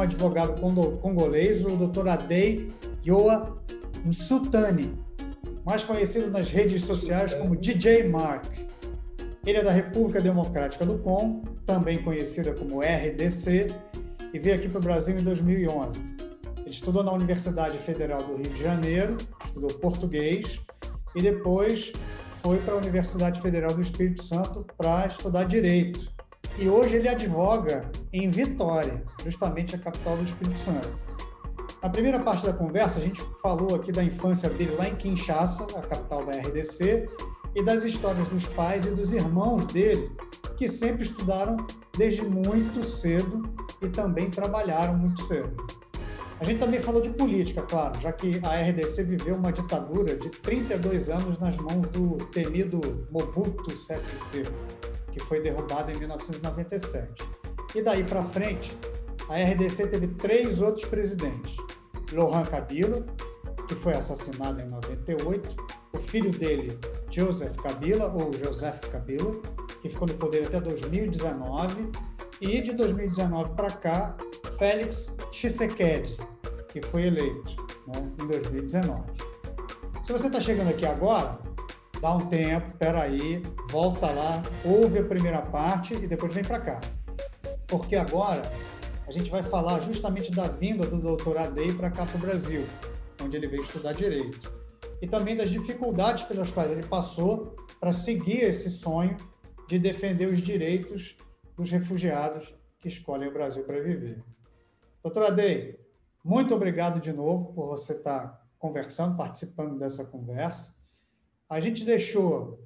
o advogado congolês, o Dr. Adei Yoa Nsutani, mais conhecido nas redes sociais como DJ Mark. Ele é da República Democrática do Congo, também conhecida como RDC, e veio aqui para o Brasil em 2011. Ele estudou na Universidade Federal do Rio de Janeiro, estudou português e depois foi para a Universidade Federal do Espírito Santo para estudar direito. E hoje ele advoga em Vitória, justamente a capital do Espírito Santo. Na primeira parte da conversa, a gente falou aqui da infância dele lá em Kinshasa, a capital da RDC, e das histórias dos pais e dos irmãos dele, que sempre estudaram desde muito cedo e também trabalharam muito cedo. A gente também falou de política, claro, já que a RDC viveu uma ditadura de 32 anos nas mãos do temido Mobutu CSC, que foi derrubado em 1997. E daí para frente, a RDC teve três outros presidentes: Laurent Kabila, que foi assassinado em 98, o filho dele, Joseph Kabila, ou Joseph Kabila, que ficou no poder até 2019, e de 2019 para cá, Félix Tshisekedi, que foi eleito né, em 2019. Se você está chegando aqui agora, dá um tempo, espera aí, volta lá, ouve a primeira parte e depois vem para cá. Porque agora a gente vai falar justamente da vinda do doutor Adei para cá para o Brasil, onde ele veio estudar Direito. E também das dificuldades pelas quais ele passou para seguir esse sonho de defender os direitos dos refugiados que escolhem o Brasil para viver. Doutor Adei, muito obrigado de novo por você estar conversando, participando dessa conversa. A gente deixou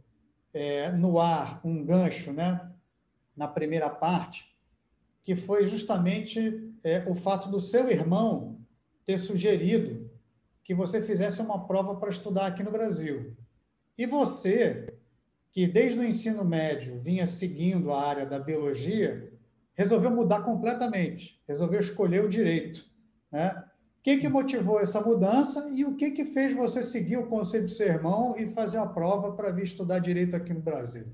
é, no ar um gancho, né, na primeira parte, que foi justamente é, o fato do seu irmão ter sugerido que você fizesse uma prova para estudar aqui no Brasil. E você, que desde o ensino médio vinha seguindo a área da biologia, resolveu mudar completamente, resolveu escolher o direito. Né? Que, que motivou essa mudança e o que, que fez você seguir o conselho do seu irmão e fazer a prova para vir estudar direito aqui no Brasil?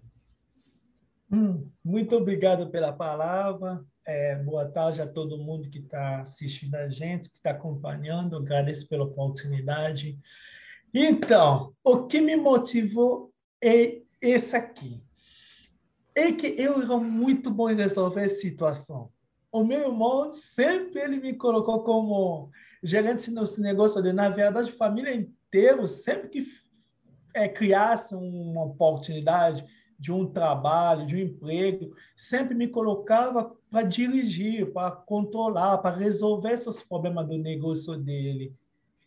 Hum, muito obrigado pela palavra. É, boa tarde a todo mundo que está assistindo a gente, que está acompanhando. Agradeço pela oportunidade. Então, o que me motivou é esse aqui. É que eu era muito bom em resolver situação o meu irmão sempre ele me colocou como gerente nesse negócio de, na verdade, família inteira, sempre que é, criasse uma oportunidade de um trabalho, de um emprego, sempre me colocava para dirigir, para controlar, para resolver esses problemas do negócio dele.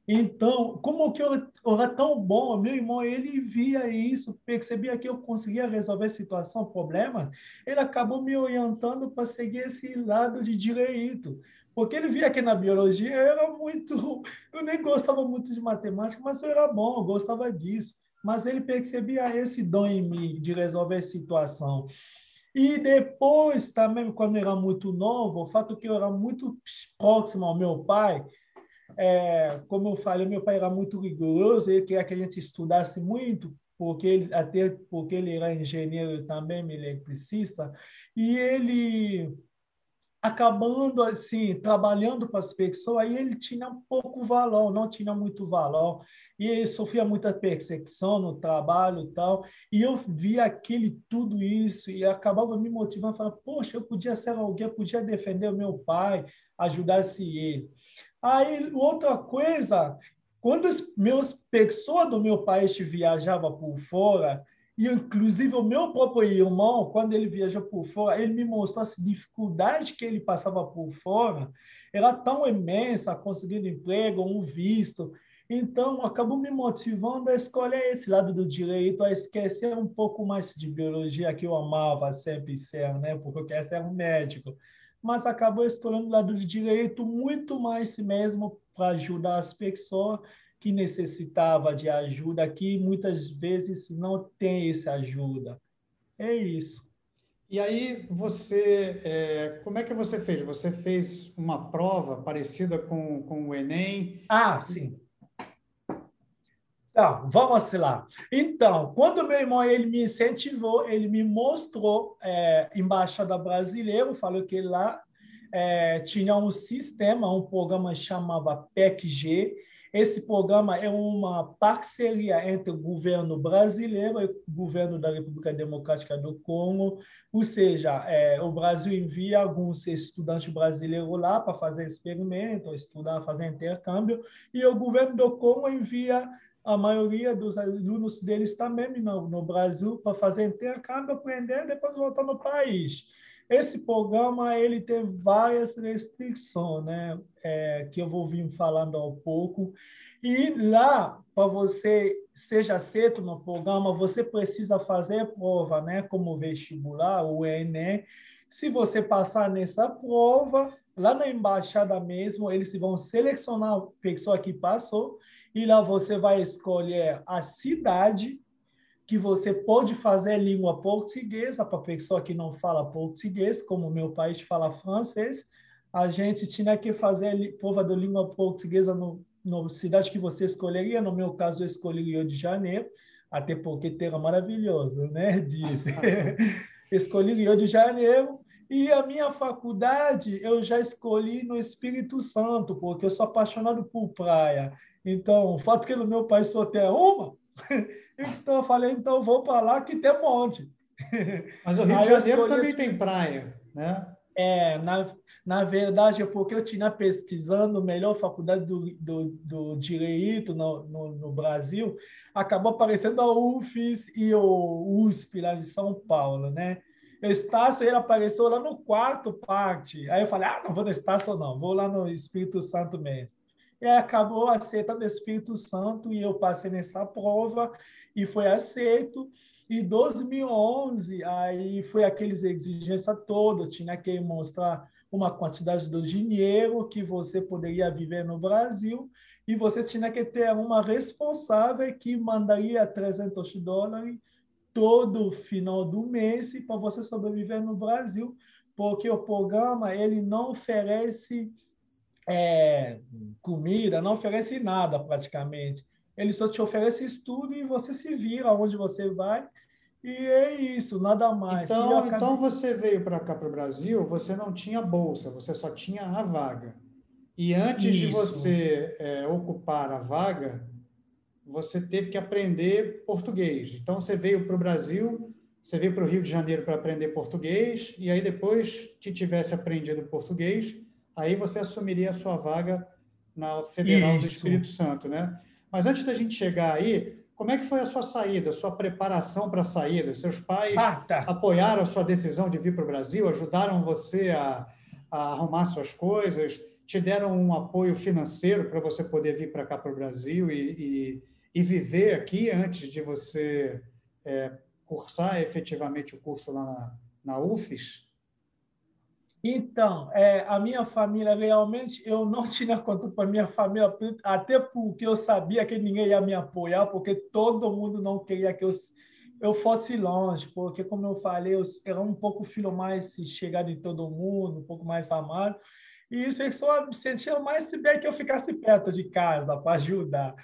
Então, como que eu, eu era tão bom, meu irmão, ele via isso, percebia que eu conseguia resolver situação, problema, ele acabou me orientando para seguir esse lado de direito. Porque ele via que na biologia eu era muito. Eu nem gostava muito de matemática, mas eu era bom, eu gostava disso. Mas ele percebia esse dom em mim de resolver situação. E depois, também, quando eu era muito novo, o fato que eu era muito próximo ao meu pai, é, como eu falei, meu pai era muito rigoroso, ele queria que a gente estudasse muito, porque ele, até porque ele era engenheiro também, eletricista, e ele acabando assim, trabalhando para as pessoas, aí ele tinha pouco valor, não tinha muito valor, e ele sofria muita perseguição no trabalho e tal, e eu via aquele tudo isso, e acabava me motivando, falando, poxa, eu podia ser alguém, eu podia defender o meu pai, ajudar-se ele. Aí, outra coisa, quando as meus pessoas do meu país viajavam por fora, e inclusive o meu próprio irmão, quando ele viajou por fora, ele me mostrou as dificuldades que ele passava por fora, era tão imensa, conseguindo emprego, um visto. Então, acabou me motivando a escolher esse lado do direito, a esquecer um pouco mais de biologia, que eu amava sempre ser, né? porque eu queria ser um médico mas acabou escolhendo o lado de direito muito mais mesmo para ajudar as pessoas que necessitava de ajuda, que muitas vezes não tem essa ajuda. É isso. E aí você, é, como é que você fez? Você fez uma prova parecida com, com o Enem? Ah, sim. Tá, vamos lá. Então, quando meu irmão ele me incentivou, ele me mostrou é, embaixada brasileira, falou que lá é, tinha um sistema, um programa chamava PECG. Esse programa é uma parceria entre o governo brasileiro e o governo da República Democrática do Congo, ou seja, é, o Brasil envia alguns estudantes brasileiros lá para fazer experimento, estudar, fazer intercâmbio, e o governo do Congo envia a maioria dos alunos deles também no, no Brasil para fazer intercâmbio, aprender, depois voltar no país. Esse programa ele tem várias restrições, né? É, que eu vou vir falando ao pouco. E lá, para você seja aceito no programa, você precisa fazer prova, né? Como vestibular, o Enem. Se você passar nessa prova, lá na embaixada mesmo, eles vão selecionar a pessoa que passou e lá você vai escolher a cidade que você pode fazer língua portuguesa para pessoa que não fala português, como meu país fala francês, a gente tinha que fazer prova de língua portuguesa no, no cidade que você escolheria. No meu caso, eu escolhi Rio de Janeiro, até porque terra maravilhosa, né? Diz. escolhi Rio de Janeiro e a minha faculdade eu já escolhi no Espírito Santo, porque eu sou apaixonado por praia. Então, o fato que no meu país só tem uma, então eu falei, então vou para lá que tem um monte. Mas o Rio de Janeiro também tem praia, né? É, na, na verdade, é porque eu tinha pesquisando a melhor faculdade do, do, do Direito no, no, no, Brasil, acabou aparecendo a UFES e o USP lá de São Paulo, né? O Estácio, ele apareceu lá no quarto parte. Aí eu falei, ah, não vou no Estácio não, vou lá no Espírito Santo mesmo e acabou aceitando o Espírito Santo e eu passei nessa prova e foi aceito. E 2011, aí foi aqueles exigência toda, tinha que mostrar uma quantidade do dinheiro que você poderia viver no Brasil e você tinha que ter uma responsável que mandaria 300 dólares todo final do mês para você sobreviver no Brasil, porque o programa ele não oferece é, comida, não oferece nada praticamente. Ele só te oferece estudo e você se vira onde você vai. E é isso, nada mais. Então, então você veio para cá, para o Brasil, você não tinha bolsa, você só tinha a vaga. E antes isso. de você é, ocupar a vaga, você teve que aprender português. Então, você veio para o Brasil, você veio para o Rio de Janeiro para aprender português, e aí depois que tivesse aprendido português, aí você assumiria a sua vaga na Federal Isso. do Espírito Santo, né? Mas antes da gente chegar aí, como é que foi a sua saída, a sua preparação para a saída? Seus pais ah, tá. apoiaram a sua decisão de vir para o Brasil, ajudaram você a, a, arrumar suas coisas, te deram um apoio financeiro para você poder vir para cá para o Brasil e, e, e, viver aqui antes de você é, cursar efetivamente o curso lá na, na UFES? Então, é, a minha família, realmente, eu não tinha contato com a minha família, até porque eu sabia que ninguém ia me apoiar, porque todo mundo não queria que eu, eu fosse longe, porque, como eu falei, eu era um pouco filho mais chegado em todo mundo, um pouco mais amado, e as pessoas me sentiam mais se bem que eu ficasse perto de casa para ajudar.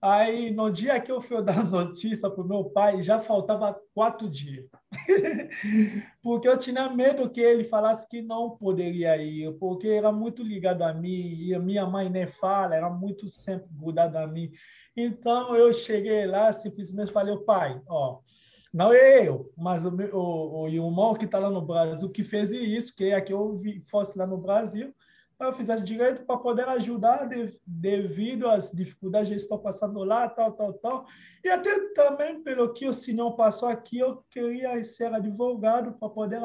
Aí, no dia que eu fui dar notícia para o meu pai, já faltava quatro dias. porque eu tinha medo que ele falasse que não poderia ir, porque era muito ligado a mim, e a minha mãe nem fala, era muito sempre grudada a mim. Então, eu cheguei lá, simplesmente falei, pai, ó, não é eu, mas o, o, o irmão que está lá no Brasil, que fez isso, que é que eu fosse lá no Brasil, eu fizesse direito para poder ajudar de, devido às dificuldades que estão passando lá, tal, tal, tal. E até também pelo que o senhor passou aqui, eu queria ser advogado para poder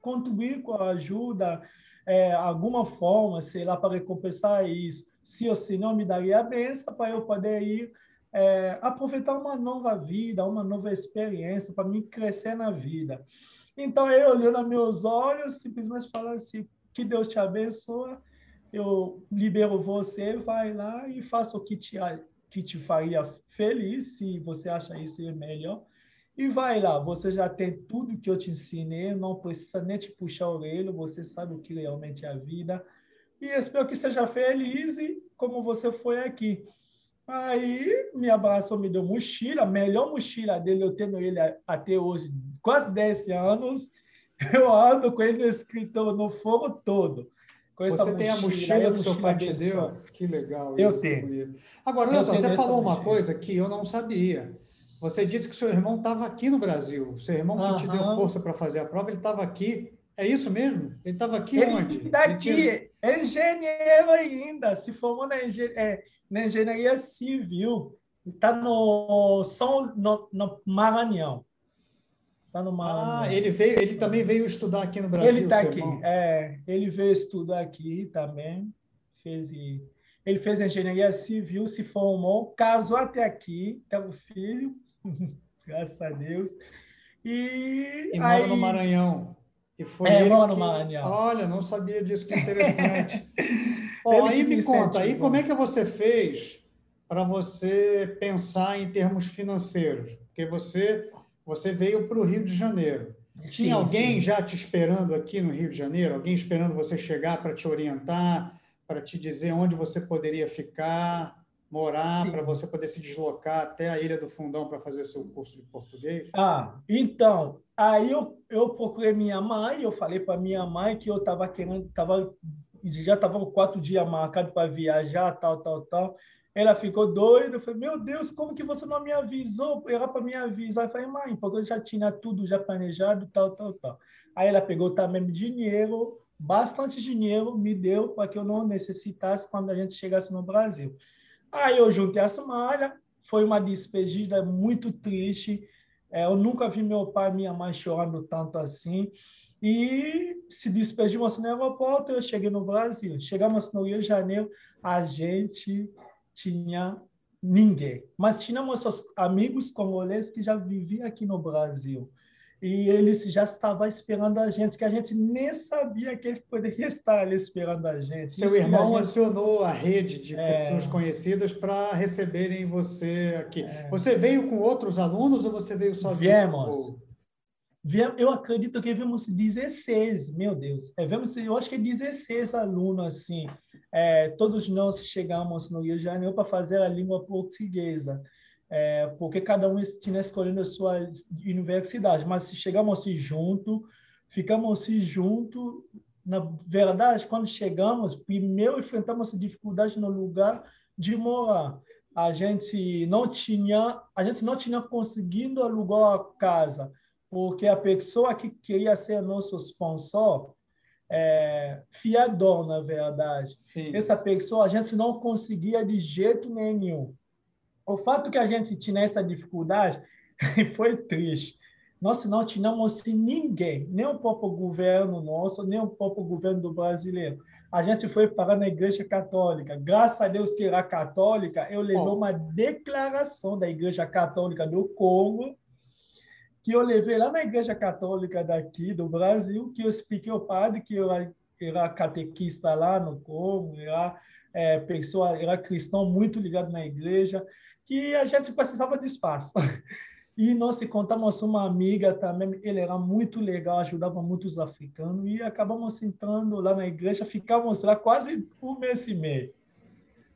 contribuir com a ajuda, é, alguma forma, sei lá, para recompensar isso. Se o senhor me daria a benção para eu poder ir é, aproveitar uma nova vida, uma nova experiência, para me crescer na vida. Então, eu olhando meus olhos, simplesmente falando assim, que Deus te abençoe, eu libero você, vai lá e faça o que te, que te faria feliz, se você acha isso melhor. E vai lá, você já tem tudo que eu te ensinei, não precisa nem te puxar a orelha, você sabe o que realmente é a vida. E espero que seja feliz como você foi aqui. Aí me abraçou, me deu mochila, melhor mochila dele, eu tenho ele até hoje, quase 10 anos. Eu ando com ele escrito no fogo todo. Você tem a mochila que seu pai te deu? Que legal. Eu isso, tenho. Agora, olha só, você falou uma coisa que eu não sabia. Você disse que seu irmão estava aqui no Brasil. Seu irmão que uhum. te deu força para fazer a prova, ele estava aqui. É isso mesmo? Ele estava aqui ele onde? Daqui, ele é engenheiro ainda, se formou na, engen é, na engenharia civil. Está no São no, no Maranhão. Está no Maranhão. Ah, ele veio, ele também veio estudar aqui no Brasil. Ele está aqui, é, ele veio estudar aqui também. Fez, ele fez engenharia civil, se formou, casou até aqui, tem um filho, graças a Deus. E, e mora aí, no Maranhão. E foi é, mora no Maranhão. Olha, não sabia disso, que interessante. Bom, aí me conta, aí como é que você fez para você pensar em termos financeiros? Porque você você veio para o Rio de Janeiro. Tinha sim, alguém sim. já te esperando aqui no Rio de Janeiro? Alguém esperando você chegar para te orientar, para te dizer onde você poderia ficar, morar, para você poder se deslocar até a Ilha do Fundão para fazer seu curso de português? Ah, então, aí eu, eu procurei minha mãe, eu falei para minha mãe que eu estava querendo, tava, já estava quatro dias marcado para viajar, tal, tal, tal. Ela ficou doida, eu falei, meu Deus, como que você não me avisou? Era para me avisar. Eu falei, mãe, porque eu já tinha tudo já planejado, tal, tal, tal. Aí ela pegou também dinheiro, bastante dinheiro, me deu para que eu não necessitasse quando a gente chegasse no Brasil. Aí eu juntei as malhas, foi uma despedida muito triste. É, eu nunca vi meu pai e minha mãe chorando tanto assim. E se despedimos no aeroporto, eu cheguei no Brasil. Chegamos no Rio de Janeiro, a gente tinha ninguém. Mas tínhamos amigos congoleses que já viviam aqui no Brasil. E eles já estavam esperando a gente, que a gente nem sabia que ele poderia estar ali esperando a gente. Seu Isso irmão a gente... acionou a rede de é... pessoas conhecidas para receberem você aqui. É... Você veio com outros alunos ou você veio sozinho? Viemos. Eu acredito que vimos 16, meu Deus. É, vemos, eu acho que 16 alunos, assim. É, todos nós chegamos no Rio de Janeiro para fazer a língua portuguesa, é, porque cada um tinha escolhendo a sua universidade. Mas chegamos junto, ficamos junto. Na verdade, quando chegamos, primeiro enfrentamos dificuldade no lugar de morar. A gente não tinha, a gente não tinha conseguido alugar a casa porque a pessoa que queria ser nosso sponsor, é, fiador, na verdade. Sim. Essa pessoa a gente não conseguia de jeito nenhum. O fato que a gente tinha essa dificuldade foi triste. Nós não tínhamos ninguém, nem o próprio governo nosso, nem o próprio governo do brasileiro. A gente foi parar na Igreja Católica. Graças a Deus que era católica, eu levei oh. uma declaração da Igreja Católica do Congo que eu levei lá na igreja católica daqui do Brasil, que eu expliquei ao padre que eu era, era catequista lá no Congo, era é, pessoa, era cristão muito ligado na igreja, que a gente precisava de espaço. E nós encontramos uma amiga também, ele era muito legal, ajudava muitos africanos, e acabamos entrando lá na igreja, ficamos lá quase um mês e meio.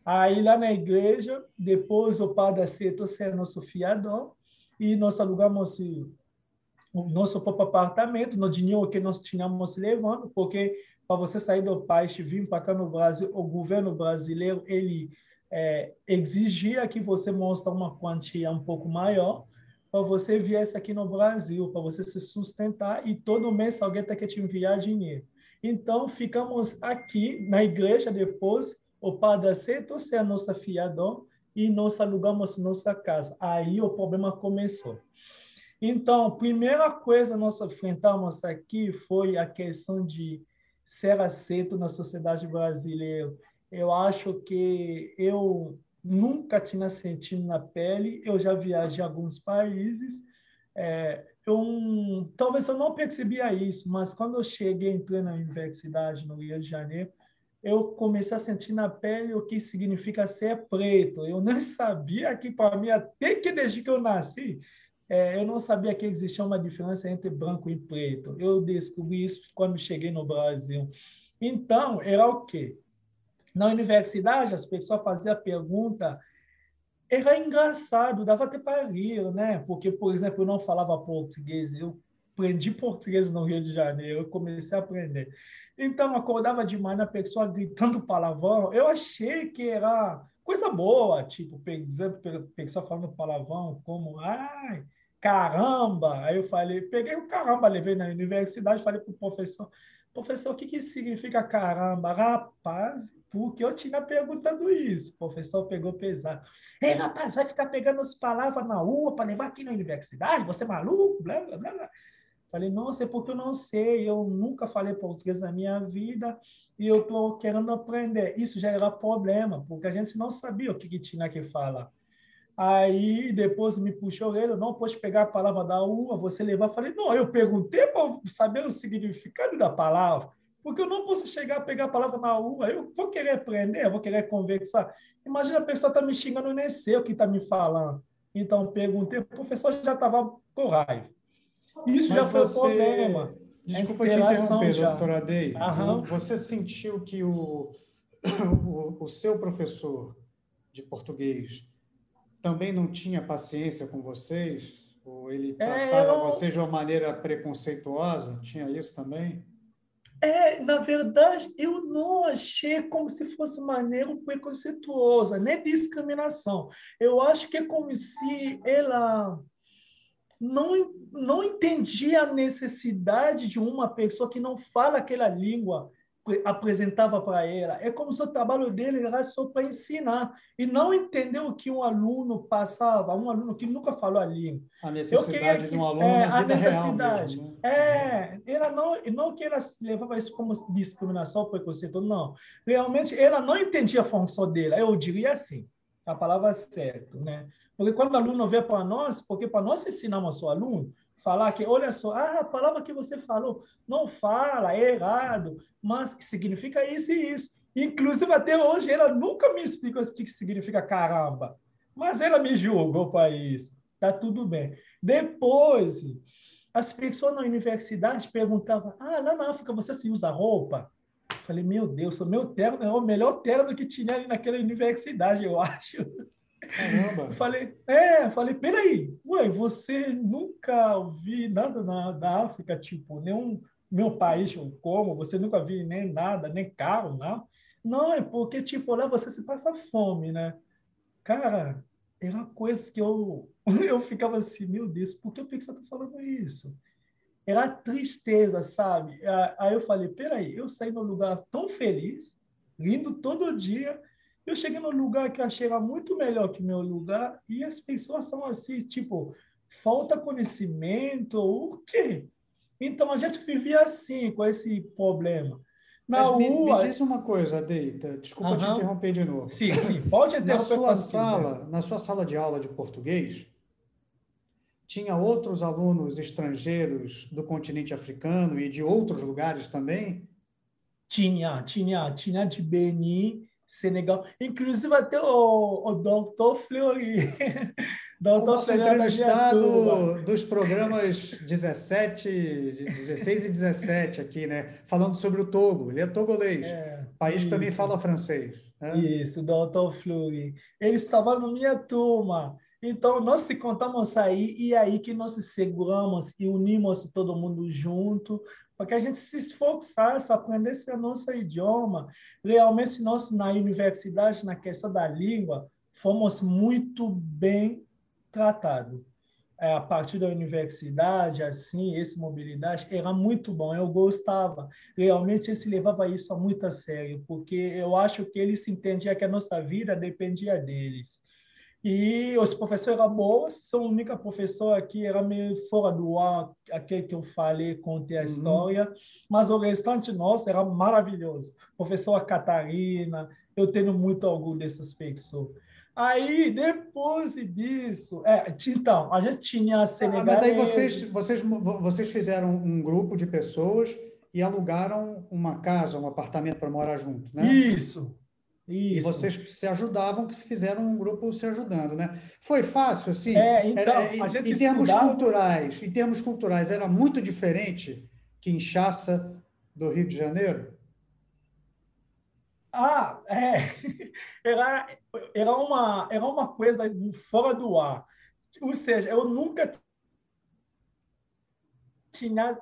Aí lá na igreja, depois o padre aceitou ser nosso fiador, e nós alugamos o nosso próprio apartamento, no dinheiro que nós tínhamos levando, porque para você sair do país e vir para cá no Brasil, o governo brasileiro ele é, exigia que você mostre uma quantia um pouco maior para você viesse aqui no Brasil, para você se sustentar e todo mês alguém tem que te enviar dinheiro. Então, ficamos aqui na igreja depois, o padre aceitou ser a nossa fiador, e nós alugamos nossa casa. Aí o problema começou. Então, a primeira coisa nós enfrentamos aqui foi a questão de ser aceito na sociedade brasileira. Eu acho que eu nunca tinha sentido na pele, eu já viajei a alguns países, é, eu, talvez eu não percebia isso, mas quando eu cheguei, entrei na universidade no Rio de Janeiro, eu comecei a sentir na pele o que significa ser preto. Eu não sabia que, para mim, até que desde que eu nasci, é, eu não sabia que existia uma diferença entre branco e preto. Eu descobri isso quando cheguei no Brasil. Então, era o quê? Na universidade, as pessoas faziam pergunta era engraçado, dava até para rir, né? Porque, por exemplo, eu não falava português, eu aprendi português no Rio de Janeiro, eu comecei a aprender. Então, acordava de manhã a pessoa gritando palavrão, eu achei que era coisa boa, tipo, por exemplo, pessoa falando palavrão, como, ai, caramba. Aí eu falei, peguei o caramba, levei na universidade, falei para o professor, professor, o que, que significa caramba? Rapaz, porque eu tinha perguntando isso. O professor pegou pesado. Ei, rapaz, vai ficar pegando as palavras na rua para levar aqui na universidade? Você é maluco? Blá, blá, blá. Falei, nossa, é porque eu não sei, eu nunca falei português na minha vida e eu estou querendo aprender. Isso já era problema, porque a gente não sabia o que, que tinha que falar. Aí depois me puxou ele, não pode pegar a palavra da uva, você levar. Falei, não, eu perguntei para saber o significado da palavra, porque eu não posso chegar a pegar a palavra na uva, eu vou querer aprender, eu vou querer conversar. Imagina a pessoa está me xingando, nem sei o que está me falando. Então perguntei, o professor já estava com raiva. Isso Mas já foi você... problema. Desculpa te interromper, já. doutora Dei. Você sentiu que o, o, o seu professor de português também não tinha paciência com vocês? Ou ele é, tratava é, eu... vocês de uma maneira preconceituosa? Tinha isso também? É, na verdade, eu não achei como se fosse maneira preconceituosa, nem discriminação. Eu acho que é como se ela não, não entendia a necessidade de uma pessoa que não fala aquela língua apresentava para ela. É como se o trabalho dele era só para ensinar e não entendeu o que um aluno passava, um aluno que nunca falou a língua. A necessidade que, de um aluno é, na vida a necessidade. Real mesmo, né? É, ela não, não que ela levava isso como discriminação, preconceito, não. Realmente, ela não entendia a função dela. Eu diria assim, a palavra certa, né? Porque quando o aluno vê para nós, porque para nós ensinamos ao aluno, falar que, olha só, ah, a palavra que você falou, não fala, é errado, mas que significa isso e isso. Inclusive, até hoje, ela nunca me explicou o que significa caramba, mas ela me julgou para isso. Tá tudo bem. Depois, as pessoas na universidade perguntavam, ah, lá na África você se usa roupa? Falei, meu Deus, o meu terno é o melhor terno que tinha ali naquela universidade, eu acho. Caramba! Falei, é, falei, peraí, ué, você nunca ouvi nada na, da África, tipo, nenhum meu país como, você nunca viu nem nada, nem carro, não? Não, é porque, tipo, lá você se passa fome, né? Cara, era coisa que eu, eu ficava assim, meu Deus, por que o Pixar tá falando isso? Era tristeza, sabe? Aí eu falei, peraí, eu saí num lugar tão feliz, lindo todo dia, eu cheguei num lugar que achei era muito melhor que o meu lugar e as pessoas são assim, tipo, falta conhecimento, o quê? Então a gente vivia assim, com esse problema. Na Mas me, rua... me diz uma coisa, Deita, desculpa uhum. te interromper de novo. Sim, sim, pode interromper. Na sua sala, na sua sala de aula de português, tinha outros alunos estrangeiros do continente africano e de outros lugares também? Tinha, tinha, tinha de Benin, Senegal, inclusive até o, o Dr. Fleury. Dr. Nosso entrevistado dos programas 17, 16 e 17 aqui, né? Falando sobre o Togo. Ele é togolês, é, país isso. que também fala francês. Né? Isso, Dr. Fleury. Ele estava na minha turma. Então, nós se contamos aí, e é aí que nós se seguramos e unimos todo mundo junto para que a gente se esforçasse, aprendesse o nosso idioma. Realmente, nós, na universidade, na questão da língua, fomos muito bem tratados. É, a partir da universidade, assim, esse mobilidade era muito bom, eu gostava. Realmente, se levava isso muito a sério, porque eu acho que ele se entendia que a nossa vida dependia deles. E os professores eram bons, sou a única professora que era meio fora do ar, aquele que eu falei, contei a uhum. história, mas o restante nosso era maravilhoso. Professora Catarina, eu tenho muito orgulho dessas pessoas. Aí, depois disso, é, então, a gente tinha Senegal. Ah, mas aí vocês, vocês, vocês fizeram um grupo de pessoas e alugaram uma casa, um apartamento para morar junto, né? Isso, isso. E vocês se ajudavam, que fizeram um grupo se ajudando, né? Foi fácil, assim? É, então, era, a gente em termos estudava... culturais, em termos culturais, era muito diferente que Inchaça do Rio de Janeiro? Ah, é. Era, era, uma, era uma coisa fora do ar. Ou seja, eu nunca tinha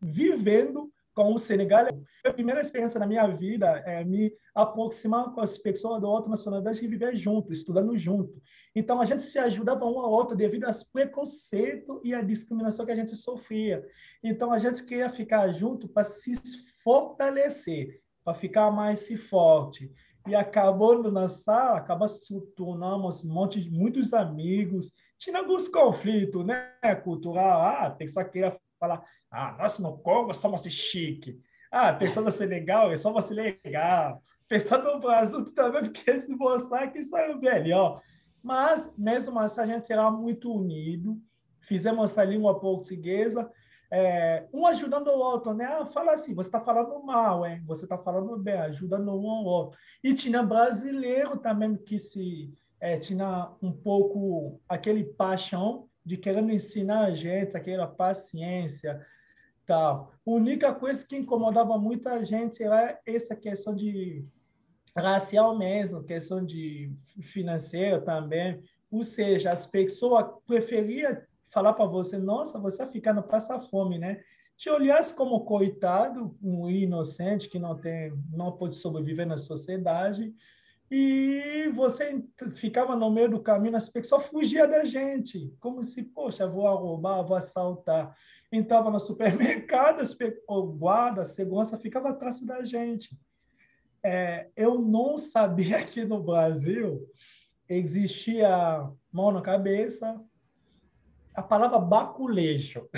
vivendo com o Senegal. A primeira experiência na minha vida é me aproximar com as pessoas da outra nacionalidade e viver junto, estudando junto. Então, a gente se ajudava um ao outro devido aos preconceitos e à discriminação que a gente sofria. Então, a gente queria ficar junto para se fortalecer, para ficar mais forte. E acabou na sala, acaba se tornamos um monte de muitos amigos. Tinha alguns conflitos, né, cultural. Ah, pessoa queria falar, ah, nós no Congo somos chique. Ah, pensando ser legal, somos legal. Pensando no Brasil também, porque se mostrar que isso é melhor. Mas, mesmo assim, a gente será muito unido. Fizemos a língua portuguesa, é, um ajudando o outro, né? Ah, fala assim, você está falando mal, hein? Você está falando bem, ajudando um ao outro. E tinha brasileiro também que se é, tinha um pouco aquele paixão de querendo ensinar a gente, aquela paciência, tal. A única coisa que incomodava muita gente era essa questão de racial mesmo, questão de financeiro também. Ou seja, as pessoas preferiam falar para você, nossa, você está ficando passa fome, né? Te olhasse como coitado, um inocente que não tem, não pode sobreviver na sociedade, e você ficava no meio do caminho, as pessoas fugiam da gente, como se, poxa, vou roubar, vou assaltar. Entrava no supermercado, o guarda, a segurança ficava atrás da gente é, eu não sabia que no Brasil existia mão na cabeça, a palavra baculejo.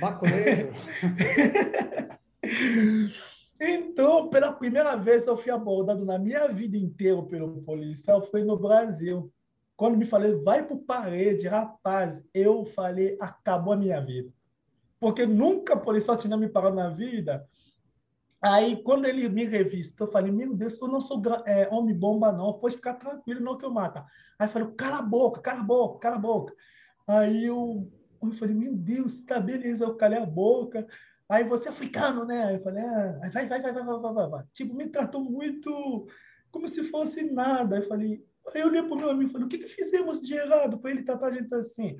Baculejo? então, pela primeira vez eu fui abordado na minha vida inteira pelo policial, foi no Brasil. Quando me falei, vai para parede, rapaz, eu falei, acabou a minha vida. Porque nunca policial tinha me parado na vida Aí, quando ele me revistou, eu falei, meu Deus, eu não sou é, homem-bomba, não. Pode ficar tranquilo, não que eu mata. Aí, falei, cala a boca, cala a boca, cala a boca. Aí, eu, eu falei, meu Deus, tá beleza. Eu calei a boca. Aí, você é africano, né? Eu falei, ah, vai, vai, vai, vai, vai, vai, vai. Tipo, me tratou muito como se fosse nada. Eu falei, aí eu olhei para o meu amigo e falei, o que, que fizemos de errado para ele tratar a gente assim?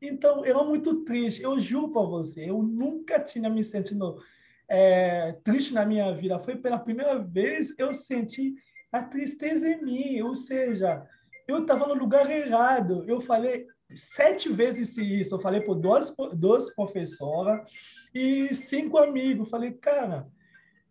Então, eu muito triste. Eu juro para você, eu nunca tinha me sentido é, triste na minha vida. Foi pela primeira vez eu senti a tristeza em mim, ou seja, eu estava no lugar errado. Eu falei sete vezes isso. Eu falei por duas, duas professoras e cinco amigos. Falei, cara,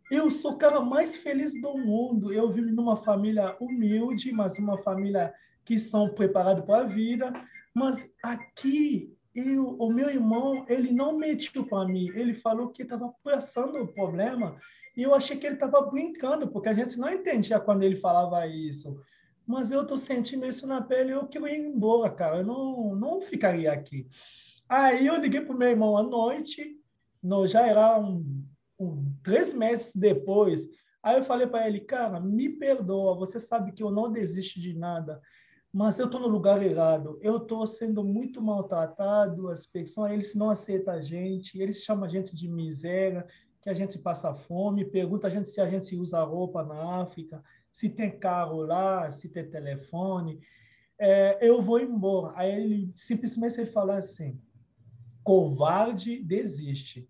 eu sou o cara mais feliz do mundo. Eu vivo numa família humilde, mas uma família que são preparados para a vida. Mas aqui e o, o meu irmão, ele não mentiu para mim. Ele falou que estava passando o problema e eu achei que ele estava brincando, porque a gente não entendia quando ele falava isso. Mas eu estou sentindo isso na pele, eu queria ir embora, cara. Eu não, não ficaria aqui. Aí eu liguei para o meu irmão à noite, no, já era um, um, três meses depois. Aí eu falei para ele, cara, me perdoa, você sabe que eu não desisto de nada mas eu estou no lugar errado, eu estou sendo muito maltratado, as pessoas, eles não aceitam a gente, eles chamam a gente de miséria, que a gente passa fome, pergunta a gente se a gente usa roupa na África, se tem carro lá, se tem telefone, é, eu vou embora. Aí ele simplesmente ele fala assim, covarde desiste.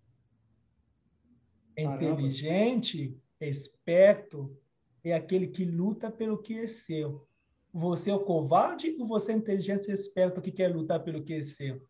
Inteligente, esperto, é aquele que luta pelo que é seu. Você é o covarde ou você é inteligente e esperto que quer lutar pelo que é seu?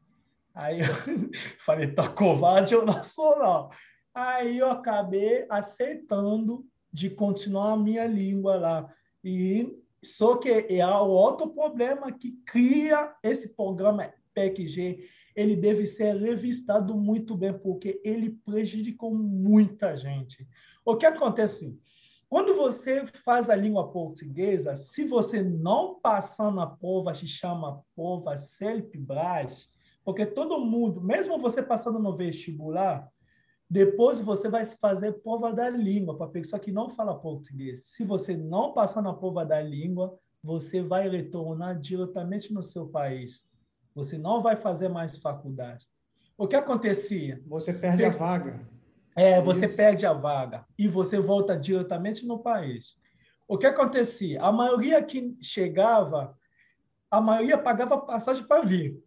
Aí eu falei, tá covarde eu não sou, não. Aí eu acabei aceitando de continuar a minha língua lá. E só que é outro problema que cria esse programa PECG, ele deve ser revistado muito bem, porque ele prejudicou muita gente. O que acontece? Quando você faz a língua portuguesa, se você não passar na prova, se chama prova CELP-BRAS, porque todo mundo, mesmo você passando no vestibular, depois você vai fazer prova da língua para a pessoa que não fala português. Se você não passar na prova da língua, você vai retornar diretamente no seu país. Você não vai fazer mais faculdade. O que acontecia? Você perde a vaga. É, você Isso. perde a vaga e você volta diretamente no país. O que acontecia? A maioria que chegava, a maioria pagava passagem para vir.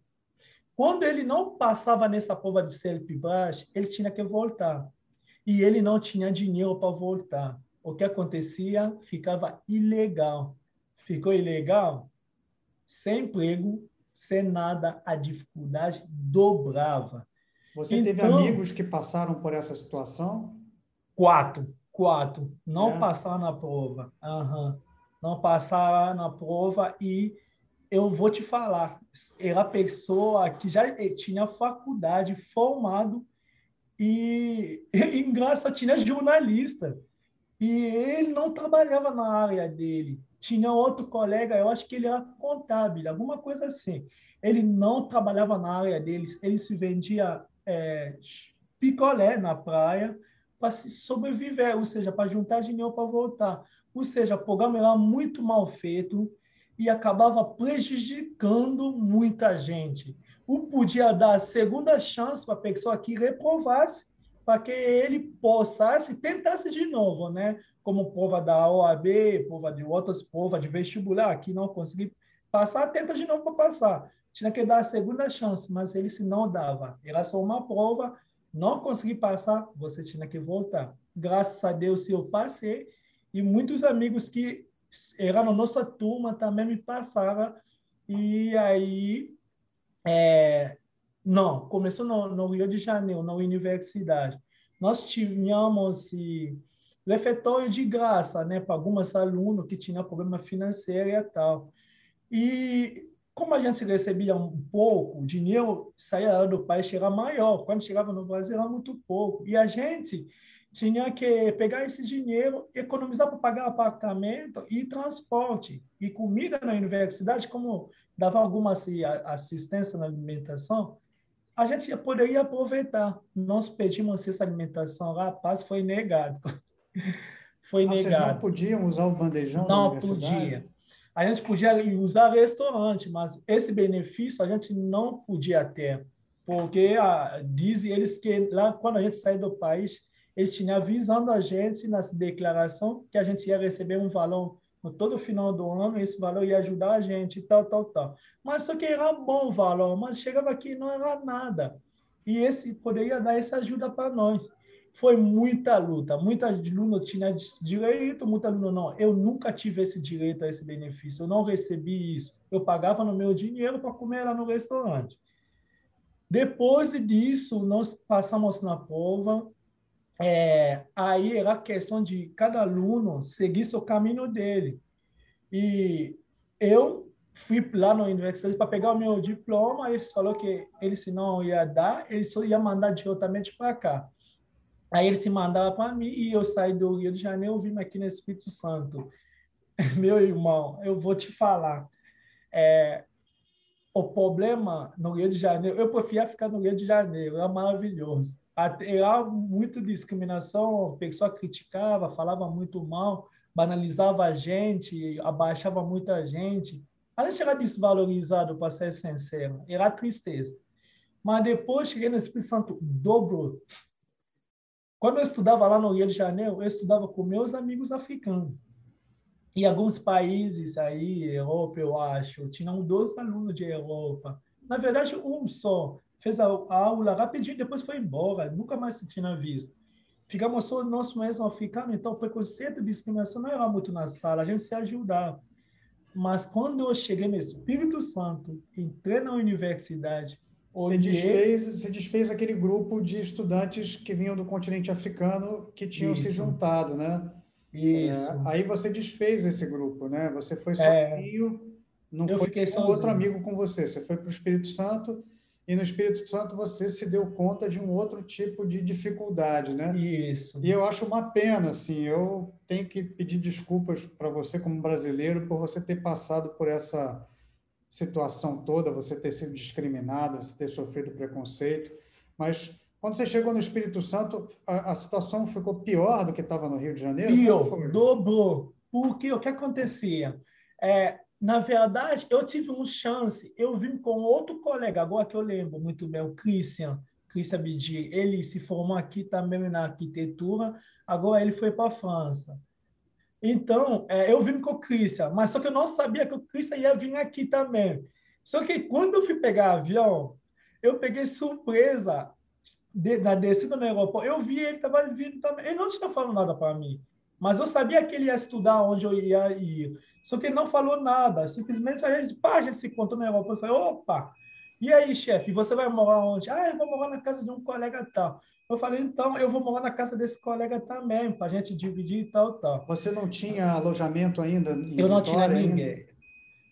Quando ele não passava nessa prova de CLP-BRAS, ele tinha que voltar. E ele não tinha dinheiro para voltar. O que acontecia? Ficava ilegal. Ficou ilegal? Sem emprego, sem nada, a dificuldade dobrava. Você então, teve amigos que passaram por essa situação? Quatro. Quatro. Não é. passaram na prova. Uhum. Não passaram na prova e eu vou te falar, era pessoa que já tinha faculdade formado e, em graça tinha jornalista. E ele não trabalhava na área dele. Tinha outro colega, eu acho que ele era contábil, alguma coisa assim. Ele não trabalhava na área deles, ele se vendia é, picolé na praia para se sobreviver, ou seja, para juntar dinheiro para voltar. Ou seja, o programa era muito mal feito e acabava prejudicando muita gente. O podia dar a segunda chance para a pessoa que reprovasse, para que ele possa tentasse de novo, né? Como prova da OAB, prova de outras provas de vestibular, que não consegui passar, tenta de novo para passar tinha que dar a segunda chance, mas ele se não dava. Era só uma prova, não consegui passar, você tinha que voltar. Graças a Deus eu passei e muitos amigos que eram na nossa turma também me passaram e aí é, não, começou no, no, Rio de Janeiro, na universidade. Nós tínhamos e, refeitório de graça, né, para alguns alunos que tinham problema financeiro e tal. E como a gente recebia um pouco, o dinheiro saía do país era maior. Quando chegava no Brasil era muito pouco. E a gente tinha que pegar esse dinheiro, economizar para pagar apartamento e transporte. E comida na universidade, como dava alguma assistência na alimentação, a gente poderia aproveitar. Nós pedimos essa alimentação, rapaz, foi negado. foi ah, negado. Vocês não podiam usar o bandejão não da universidade? Não podia a gente podia usar restaurante, mas esse benefício a gente não podia ter, porque ah, dizem eles que lá quando a gente saiu do país, eles tinham avisando a gente nessa declaração que a gente ia receber um valor no todo final do ano, esse valor ia ajudar a gente tal, tal, tal. Mas só que era bom o valor, mas chegava aqui não era nada. E esse poderia dar essa ajuda para nós foi muita luta. Muita aluno tinha direito, muita aluno não. Eu nunca tive esse direito a esse benefício. Eu não recebi isso. Eu pagava no meu dinheiro para comer lá no restaurante. Depois disso, nós passamos na prova. É, aí era questão de cada aluno seguir seu caminho dele. E eu fui lá na universidade para pegar o meu diploma. Eles falou que ele se não ia dar, ele só ia mandar diretamente para cá. Aí ele se mandava para mim e eu saí do Rio de Janeiro, vim aqui no Espírito Santo. Meu irmão, eu vou te falar. É, o problema no Rio de Janeiro, eu preferia ficar no Rio de Janeiro, era maravilhoso. Era muita discriminação, a pessoa criticava, falava muito mal, banalizava a gente, abaixava muita gente. A gente era desvalorizado, para ser sincero, era tristeza. Mas depois cheguei no Espírito Santo, dobrou. Quando eu estudava lá no Rio de Janeiro, eu estudava com meus amigos africanos. E alguns países aí, Europa, eu acho, tinham dois alunos de Europa. Na verdade, um só. Fez a aula rapidinho, depois foi embora, nunca mais se tinha visto. Ficamos só nós mesmos africanos, então o preconceito e discriminação não era muito na sala, a gente se ajudava. Mas quando eu cheguei no Espírito Santo, entrei na universidade, você desfez, você desfez aquele grupo de estudantes que vinham do continente africano que tinham Isso. se juntado, né? Isso. É, aí você desfez esse grupo, né? Você foi é. sozinho, é, não foi com sozinho. outro amigo com você. Você foi para o Espírito Santo e no Espírito Santo você se deu conta de um outro tipo de dificuldade, né? Isso. E eu acho uma pena, assim, eu tenho que pedir desculpas para você como brasileiro por você ter passado por essa situação toda, você ter sido discriminado, você ter sofrido preconceito, mas quando você chegou no Espírito Santo, a, a situação ficou pior do que estava no Rio de Janeiro? Pior, dobrou. Porque o que acontecia? É, na verdade, eu tive uma chance, eu vim com outro colega, agora que eu lembro muito bem, o Christian, Christian Bidi, ele se formou aqui também na arquitetura, agora ele foi para a França. Então, é, eu vim com o Christian, mas só que eu não sabia que o Christian ia vir aqui também. Só que quando eu fui pegar avião, eu peguei surpresa de, na descida no aeroporto. Eu vi ele estava vindo também. Ele não tinha falado nada para mim, mas eu sabia que ele ia estudar onde eu ia ir. Só que ele não falou nada. Simplesmente a gente, pá, a gente se contou no aeroporto. Eu falei, opa, e aí, chefe, você vai morar onde? Ah, eu vou morar na casa de um colega tal. Eu falei, então, eu vou morar na casa desse colega também, para a gente dividir e tal, tal. Você não tinha alojamento ainda? eu não tinha ninguém. Ainda?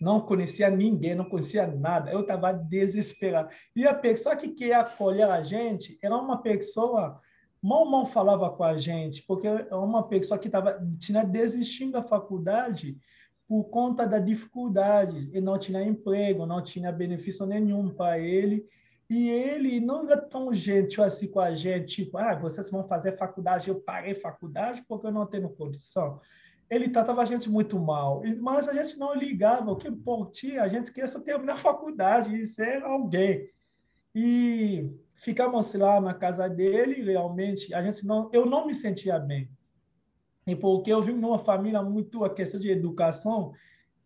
Não conhecia ninguém, não conhecia nada. Eu estava desesperado. E a pessoa que queria acolher a gente era uma pessoa mal mal falava com a gente, porque é uma pessoa que tava, tinha desistindo da faculdade por conta da dificuldade, e não tinha emprego, não tinha benefício nenhum para ele, e ele não era tão gentil assim com a gente, tipo, ah, vocês vão fazer faculdade, eu parei faculdade porque eu não tenho condição. Ele tratava a gente muito mal, mas a gente não ligava, o que importa, a gente queria só terminar a faculdade e ser alguém. E ficamos lá na casa dele, realmente, a gente não, eu não me sentia bem. E porque eu vim numa família muito, a questão de educação,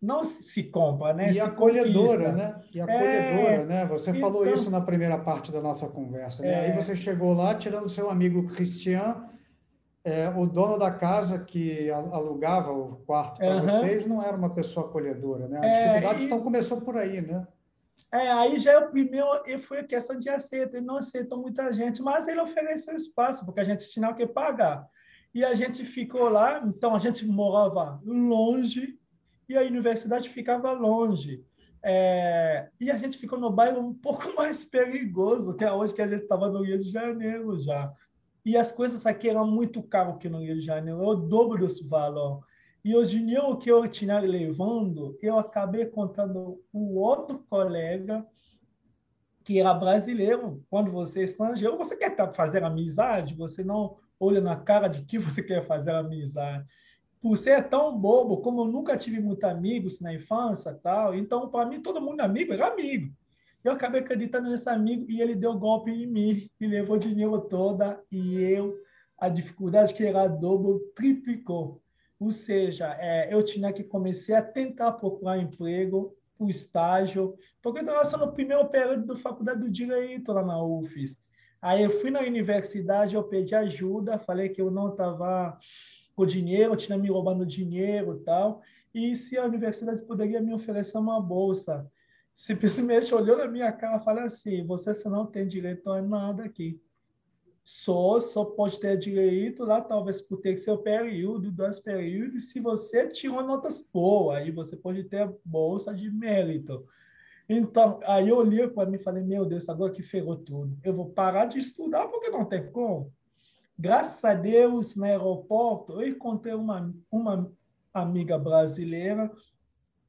não se compra, né? E se acolhedora, conquista. né? E acolhedora, é, né? Você então, falou isso na primeira parte da nossa conversa, né? É, Aí você chegou lá, tirando seu amigo Cristian, é, o dono da casa que alugava o quarto para vocês não era uma pessoa acolhedora, né? A é, dificuldade, e... então, começou por aí, né? É, aí já é o primeiro, e foi a questão de aceito. Ele não aceitou muita gente, mas ele ofereceu espaço, porque a gente tinha que pagar. E a gente ficou lá, então a gente morava longe e a universidade ficava longe. É, e a gente ficou no bairro um pouco mais perigoso que é hoje que a gente estava no Rio de Janeiro já. E as coisas aqui eram muito caras que no Rio de Janeiro, o dobro desse valor. E o dinheiro que eu tinha levando, eu acabei contando o outro colega que era brasileiro. Quando você é estrangeiro, você quer fazer amizade, você não olha na cara de que você quer fazer amizade. Por ser tão bobo, como eu nunca tive muitos amigos na infância, tal, então para mim todo mundo amigo era amigo. Eu acabei acreditando nesse amigo e ele deu golpe em mim e levou dinheiro toda e eu a dificuldade que era dobro triplicou. Ou seja, é, eu tinha que começar a tentar procurar emprego, o estágio, porque eu estava só no primeiro período da faculdade do Direito lá na UFES. Aí eu fui na universidade, eu pedi ajuda, falei que eu não estava com dinheiro, tinha me roubando dinheiro e tal, e se a universidade poderia me oferecer uma bolsa. Simplesmente olhou na minha cara e falou assim, você não tem direito a nada aqui só, só pode ter direito lá, talvez por ter seu período, dois períodos, se você tirou notas boas, aí você pode ter bolsa de mérito. Então, aí eu olhei para mim e falei, meu Deus, agora que ferrou tudo. Eu vou parar de estudar porque não tem como. Graças a Deus, no aeroporto, eu encontrei uma, uma amiga brasileira,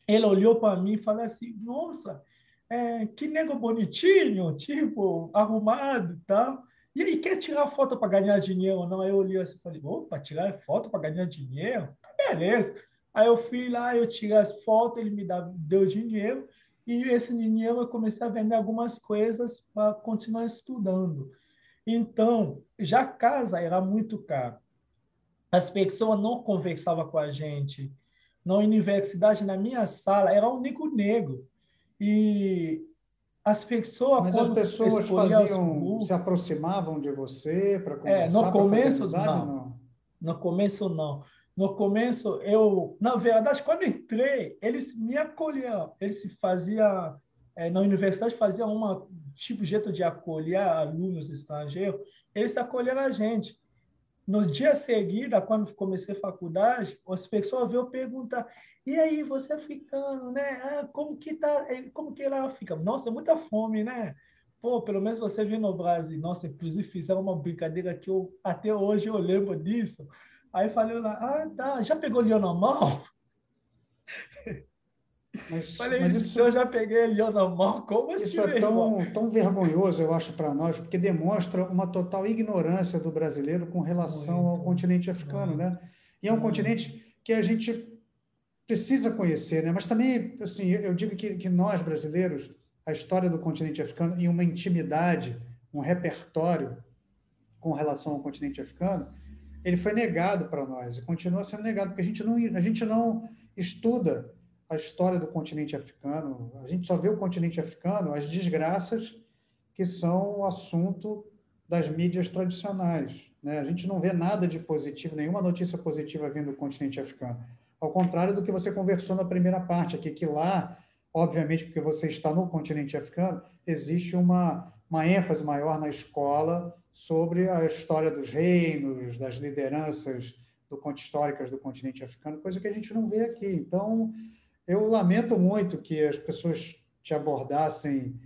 ele olhou para mim e falou assim, nossa, é, que nego bonitinho, tipo, arrumado e tal. E aí, quer tirar foto para ganhar dinheiro ou não? Aí eu olhei assim e falei, opa, tirar foto para ganhar dinheiro? Beleza. Aí eu fui lá, eu tirei as fotos, ele me deu dinheiro, e esse dinheiro eu comecei a vender algumas coisas para continuar estudando. Então, já casa era muito cara. As pessoas não conversavam com a gente. Na universidade, na minha sala, era o único negro. E as pessoas mas as pessoas faziam se aproximavam de você para conversar é, no começo amizade, não. não. no começo não no começo eu na verdade quando entrei eles me acolhiam eles fazia é, na universidade fazia uma tipo jeito de acolher alunos estrangeiros eles acolheram a gente no dia seguinte, quando comecei a faculdade, as pessoas veio perguntar: e aí, você é africano, né? Ah, como que tá? Eh, como que ela fica? Nossa, é muita fome, né? Pô, pelo menos você viu no Brasil. Nossa, inclusive fizeram uma brincadeira que eu até hoje eu lembro disso. Aí falei lá: ah, tá, já pegou na mão? Mas, Falei, mas isso, eu já peguei ele na mão, como assim? Isso é tão, tão vergonhoso, eu acho, para nós, porque demonstra uma total ignorância do brasileiro com relação muito, ao continente africano, né? E é um muito. continente que a gente precisa conhecer, né? Mas também, assim, eu digo que, que nós, brasileiros, a história do continente africano e uma intimidade um repertório com relação ao continente africano, ele foi negado para nós e continua sendo negado, porque a gente não, a gente não estuda a história do continente africano, a gente só vê o continente africano, as desgraças que são o assunto das mídias tradicionais. Né? A gente não vê nada de positivo, nenhuma notícia positiva vindo do continente africano. Ao contrário do que você conversou na primeira parte aqui, que lá, obviamente, porque você está no continente africano, existe uma, uma ênfase maior na escola sobre a história dos reinos, das lideranças do, históricas do continente africano, coisa que a gente não vê aqui. Então, eu lamento muito que as pessoas te abordassem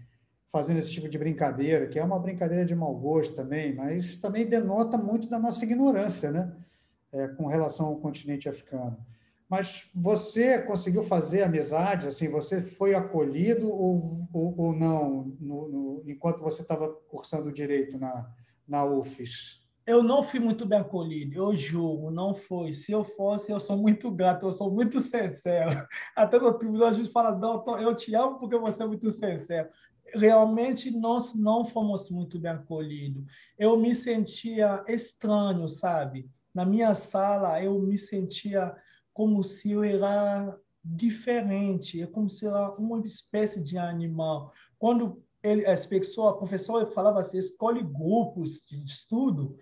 fazendo esse tipo de brincadeira, que é uma brincadeira de mau gosto também, mas também denota muito da nossa ignorância, né? É, com relação ao continente africano. Mas você conseguiu fazer amizades? Assim, você foi acolhido ou, ou, ou não no, no, enquanto você estava cursando direito na, na UFES? Eu não fui muito bem acolhido, eu julgo, não foi. Se eu fosse, eu sou muito gato, eu sou muito sincero. Até no tribunal a gente fala, não, eu te amo porque você é muito sincero. Realmente nós não fomos muito bem acolhidos. Eu me sentia estranho, sabe? Na minha sala, eu me sentia como se eu era diferente, é como se eu era uma espécie de animal. Quando ele, a pessoa, a professora falava assim, escolhe grupos de estudo.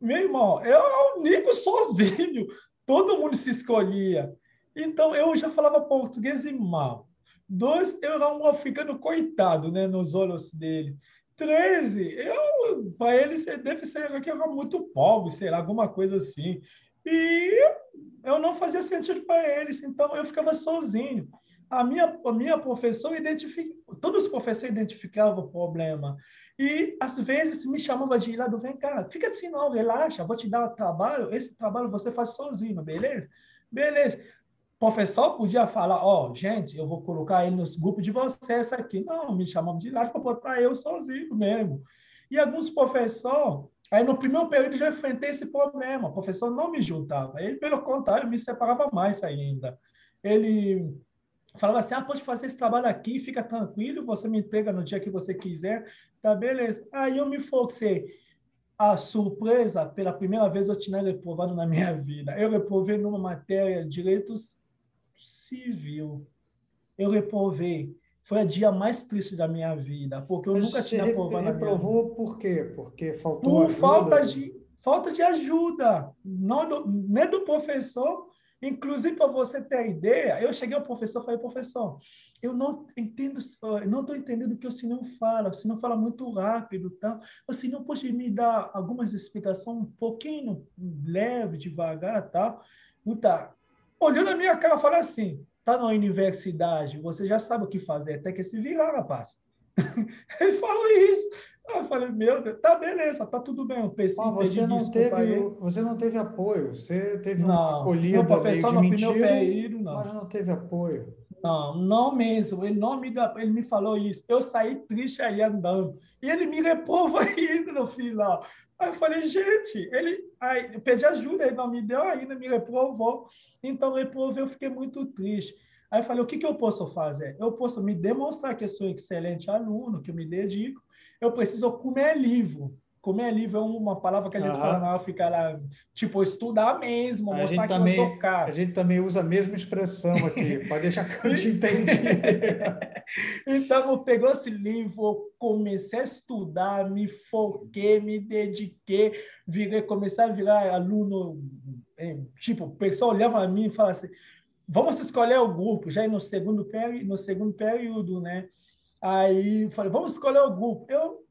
Meu irmão, eu o único sozinho, todo mundo se escolhia. Então, eu já falava português e mal. Dois, eu era um africano coitado, né, nos olhos dele. Treze, eu, para ele, deve ser que eu era muito pobre, sei lá, alguma coisa assim. E eu não fazia sentido para eles, então eu ficava sozinho a minha, a minha professora identifica, todos os professores identificavam o problema. E, às vezes, me chamava de lado, vem cá, fica assim não, relaxa, vou te dar trabalho, esse trabalho você faz sozinho, beleza? Beleza. O professor podia falar, ó, oh, gente, eu vou colocar ele nos grupos de vocês aqui. Não, me chamam de lado para botar eu sozinho mesmo. E alguns professores, aí no primeiro período já enfrentei esse problema, o professor não me juntava, ele, pelo contrário, me separava mais ainda. Ele falava assim: ah, pode fazer esse trabalho aqui, fica tranquilo, você me entrega no dia que você quiser, tá beleza. Aí eu me foquei. A surpresa, pela primeira vez eu tinha reprovado na minha vida. Eu reprovei numa matéria de direitos civil. Eu reprovei. Foi o dia mais triste da minha vida, porque eu Mas nunca tinha reprovado. Você reprovou por quê? Porque faltou por ajuda? falta de falta de ajuda, não do, nem do professor Inclusive, para você ter ideia, eu cheguei ao professor e falei, professor, eu não entendo, não estou entendendo o que o senhor fala, o senhor fala muito rápido, tá? o senhor pode me dar algumas explicações um pouquinho leve, devagar, tá? Tá. Olhou na minha cara falou assim, tá na universidade, você já sabe o que fazer, até que se virar, rapaz. Ele falou isso. Eu falei, meu Deus, tá beleza, tá tudo bem. Eu pensei, ah, você não teve, você não teve apoio, você teve não, uma acolhida meio de mentira, período, não. mas não teve apoio. Não, não mesmo. Ele não me ele me falou isso. Eu saí triste aí andando e ele me reprovou ainda no final. Aí eu falei, gente, ele aí, eu pedi ajuda, ele não me deu ainda, me reprovou. Então, reprovou, eu fiquei muito triste. Aí eu falei, o que, que eu posso fazer? Eu posso me demonstrar que eu sou um excelente aluno, que eu me dedico, eu preciso comer livro. Comer livro é uma palavra que a gente uhum. fala na África, lá, tipo, estudar mesmo, a mostrar que também, eu sou cara. A gente também usa a mesma expressão aqui, para deixar que eu te entendi. então, eu peguei esse livro, comecei a estudar, me foquei, me dediquei, virei, comecei a virar aluno, eh, tipo, o pessoal olhava para mim e falava assim, vamos escolher o grupo, já no segundo, no segundo período, né? Aí falei, vamos escolher o grupo. Eu,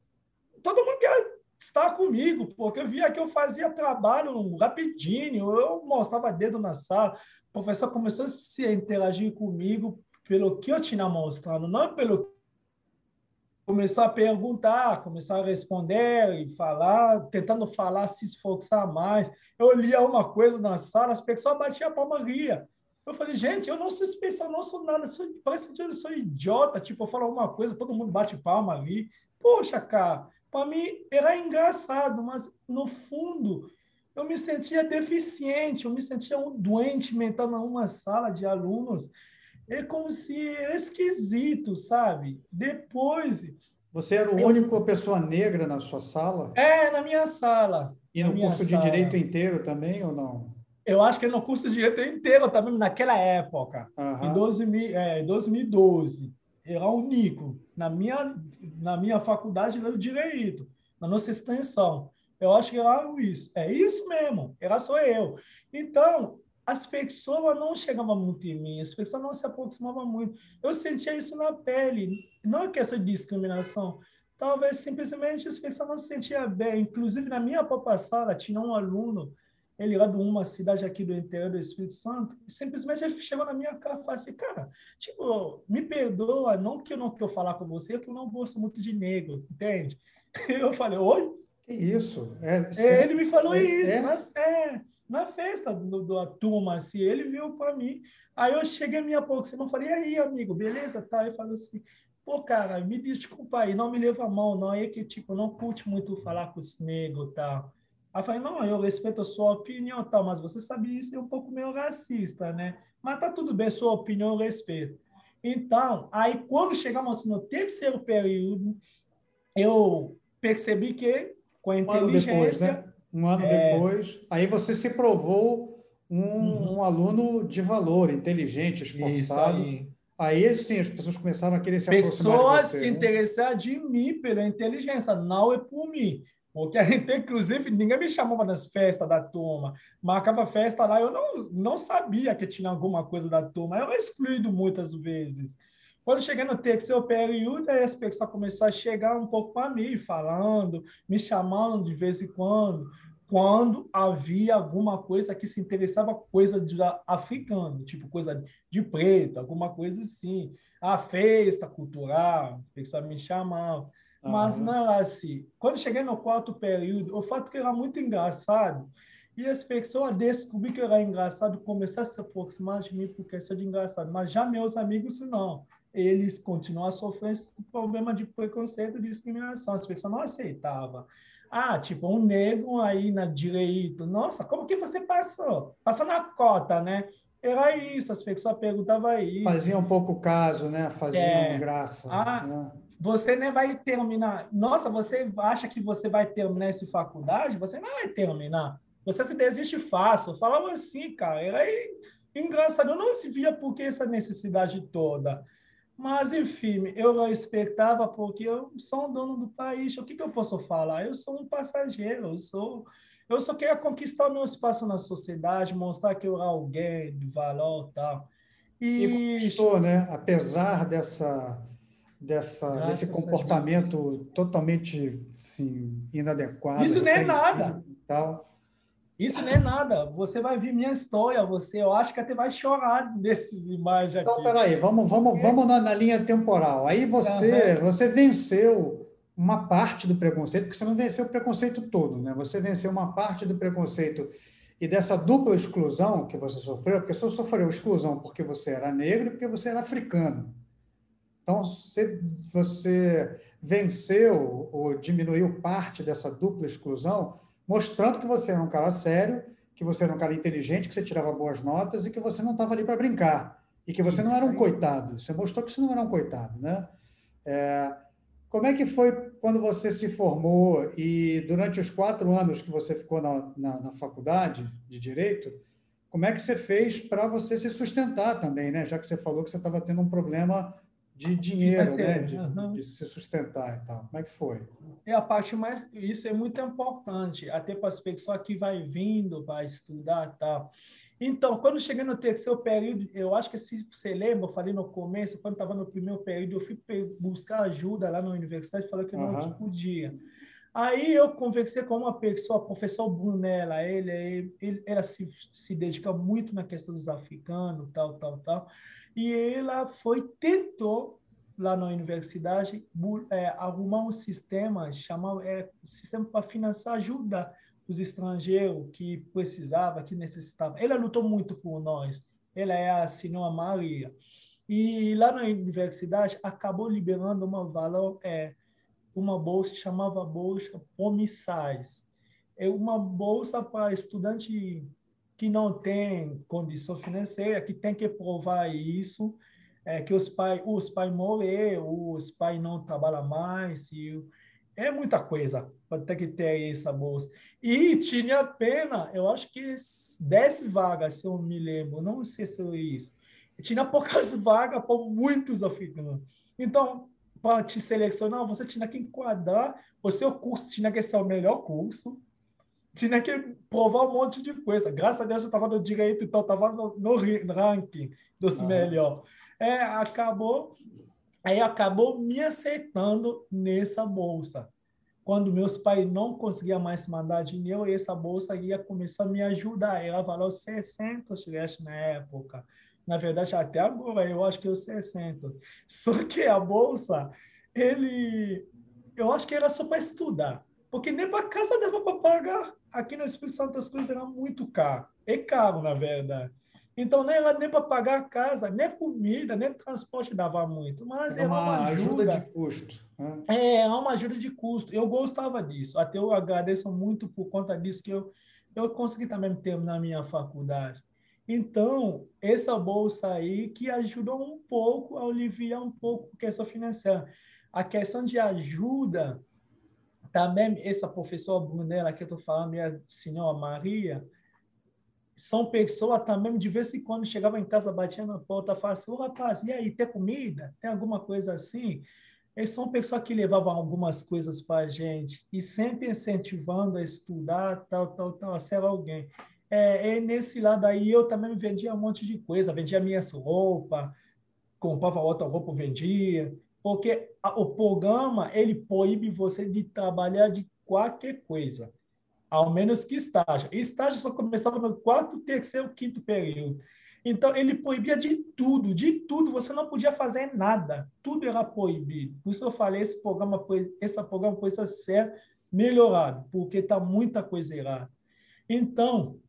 todo mundo quer estar comigo, porque eu via que eu fazia trabalho rapidinho, eu mostrava dedo na sala. O professor começou a se interagir comigo pelo que eu tinha mostrado, não pelo começou a perguntar, começou a responder e falar, tentando falar, se esforçar mais. Eu lia uma coisa na sala, as pessoas batiam a palma ria. Eu falei, gente, eu não sou especial, não sou nada, sou, parece que eu sou idiota, tipo, eu falo alguma coisa, todo mundo bate palma ali. Poxa, cara, para mim era engraçado, mas no fundo eu me sentia deficiente, eu me sentia um doente mental numa sala de alunos. É como se é esquisito, sabe? Depois Você era o eu... único pessoa negra na sua sala? É, na minha sala. E no curso sala. de direito inteiro também ou não? Eu acho que no curso de direito inteiro também, naquela época, uhum. em 2000, é, 2012, era único. Na minha, na minha faculdade era direito, na nossa extensão. Eu acho que era isso. É isso mesmo, era só eu. Então, as pessoas não chegavam muito em mim, as pessoas não se aproximavam muito. Eu sentia isso na pele. Não é questão de discriminação. Talvez simplesmente as pessoas não se sentiam bem. Inclusive, na minha própria sala, tinha um aluno ele era de uma cidade aqui do interior do Espírito Santo, e simplesmente ele chegou na minha cara e falou assim, cara, tipo, me perdoa, não que eu não quero falar com você, é que eu não gosto muito de negros, entende? Eu falei, oi? Que isso? É, é ele me falou é, isso, é? Mas, é, na festa do, da turma, assim, ele viu para mim. Aí eu cheguei a minha aproximar, falei, e aí, amigo, beleza? Tá, ele falou assim, pô, cara, me desculpa aí, não me leva a mão, não, é que, tipo, não curte muito falar com os negros, tal. Tá? Eu falei, não, eu respeito a sua opinião tal, mas você sabe isso é um pouco meio racista, né? Mas tá tudo bem, sua opinião eu respeito. Então, aí quando chegamos no terceiro período, eu percebi que com a inteligência... Um ano depois, né? Um ano é... depois, aí você se provou um, uhum. um aluno de valor, inteligente, esforçado. Aí. aí. sim, as pessoas começaram a querer se pessoas aproximar de você. Pessoas se né? interessar de mim pela inteligência, não é por mim. Porque a gente, inclusive, ninguém me chamava nas festas da turma. Marcava festa lá, eu não, não sabia que tinha alguma coisa da turma. Eu era excluído muitas vezes. Quando cheguei no terceiro período, aí as pessoas começaram a chegar um pouco para mim, falando, me chamando de vez em quando, quando havia alguma coisa que se interessava coisa de africano, tipo coisa de preto, alguma coisa assim. A festa cultural, a pessoa me chamava. Mas não assim. Quando cheguei no quarto período, o fato que era muito engraçado, e as pessoas descobriram que era engraçado, começaram a se aproximar de mim por questão de engraçado. Mas já meus amigos, não. Eles continuam a sofrer esse problema de preconceito e discriminação. As pessoas não aceitavam. Ah, tipo, um negro aí na direita. Nossa, como que você passou? Passou na cota, né? Era isso, as pessoas perguntavam isso. Fazia um pouco caso, né? Faziam é. graça. Ah, né? Você nem vai terminar. Nossa, você acha que você vai terminar essa faculdade? Você não vai terminar. Você se desiste fácil. Eu falava assim, cara. Era engraçado. Eu não se via por que essa necessidade toda. Mas, enfim, eu respeitava porque eu sou um dono do país. O que, que eu posso falar? Eu sou um passageiro. Eu sou. Eu só queria conquistar o meu espaço na sociedade, mostrar que eu era alguém de valor tal. E, e conquistou, né? Apesar dessa dessa, desse comportamento totalmente assim, inadequado. Isso nem é nada. Tal. Isso nem é nada. Você vai ver minha história, você, eu acho que até vai chorar dessas imagens então, aqui. Então, peraí, vamos, vamos, vamos na, na linha temporal. Aí você, uhum. você venceu uma parte do preconceito, porque você não venceu o preconceito todo, né? Você venceu uma parte do preconceito e dessa dupla exclusão que você sofreu, porque você sofreu exclusão porque você era negro e porque você era africano. Então, você, você venceu ou diminuiu parte dessa dupla exclusão, mostrando que você era um cara sério, que você era um cara inteligente, que você tirava boas notas e que você não estava ali para brincar. E que você Isso, não era um coitado. Você mostrou que você não era um coitado, né? É, como é que foi quando você se formou e durante os quatro anos que você ficou na, na, na faculdade de Direito, como é que você fez para você se sustentar também, né? Já que você falou que você estava tendo um problema de dinheiro, né? De, uhum. de, se sustentar e tal. Como é que foi? É a parte mais. Isso é muito importante, até para as pessoas que vai vindo para estudar e tal. Então, quando cheguei no terceiro período, eu acho que se você lembra, eu falei no começo, quando estava no primeiro período, eu fui buscar ajuda lá na universidade, falou que uhum. não podia. Aí eu conversei com uma pessoa, o professor Brunella, ele, ele, ele ela se, se dedica muito na questão dos africanos, tal, tal, tal. E ela foi, tentou, lá na universidade, é, arrumar um sistema, chamar, é, sistema para financiar ajuda os estrangeiros que precisava, que necessitava. Ela lutou muito por nós. Ela é a senhora Maria. E lá na universidade acabou liberando uma valor é uma bolsa chamava bolsa Pomissais. É uma bolsa para estudante que não tem condição financeira, que tem que provar isso, é, que os pais os pai morreram, os pais não trabalham mais, e é muita coisa para ter que ter essa bolsa. E tinha pena, eu acho que 10 vagas, se eu me lembro, não sei se é isso. Tinha poucas vagas para muitos africanos. Então, para te selecionar, você tinha que enquadrar o seu curso, tinha que ser o melhor curso, tinha que provar um monte de coisa. Graças a Deus eu estava no direito, então estava no, no, ranking dos uhum. melhores. É, acabou, aí acabou me aceitando nessa bolsa. Quando meus pais não conseguiam mais mandar dinheiro, essa bolsa ia começar a me ajudar. Ela valeu 60 reais na época. Na verdade, até agora, eu acho que eu 60. Só que a bolsa, ele... Eu acho que era só para estudar. Porque nem para casa dava para pagar. Aqui no Espírito Santo as coisas eram muito caras. É caro, na verdade. Então, nem, nem para pagar a casa, nem comida, nem transporte dava muito. Mas era uma, uma ajuda. ajuda. de custo. Né? É, é uma ajuda de custo. Eu gostava disso. Até eu agradeço muito por conta disso que eu, eu consegui também terminar minha faculdade. Então, essa bolsa aí que ajudou um pouco a aliviar um pouco a questão financeira. A questão de ajuda, também essa professora Brunella que eu estou falando, minha senhora Maria, são pessoas também, de vez em quando chegava em casa, batia na porta, falava assim, oh, rapaz, e aí, tem comida? Tem alguma coisa assim? Eles são pessoas que levavam algumas coisas para a gente e sempre incentivando a estudar, tal, tal, tal, a ser alguém. É, é, nesse lado aí eu também vendia um monte de coisa, vendia minhas roupas, comprava outra roupa, vendia, porque o programa, ele proíbe você de trabalhar de qualquer coisa ao menos que estágio. estágio só começava no quarto, terceiro, quinto período. Então, ele proibia de tudo, de tudo. Você não podia fazer nada. Tudo era proibido. Por isso eu falei, esse programa, esse programa precisa ser melhorado, porque está muita coisa errada. Então,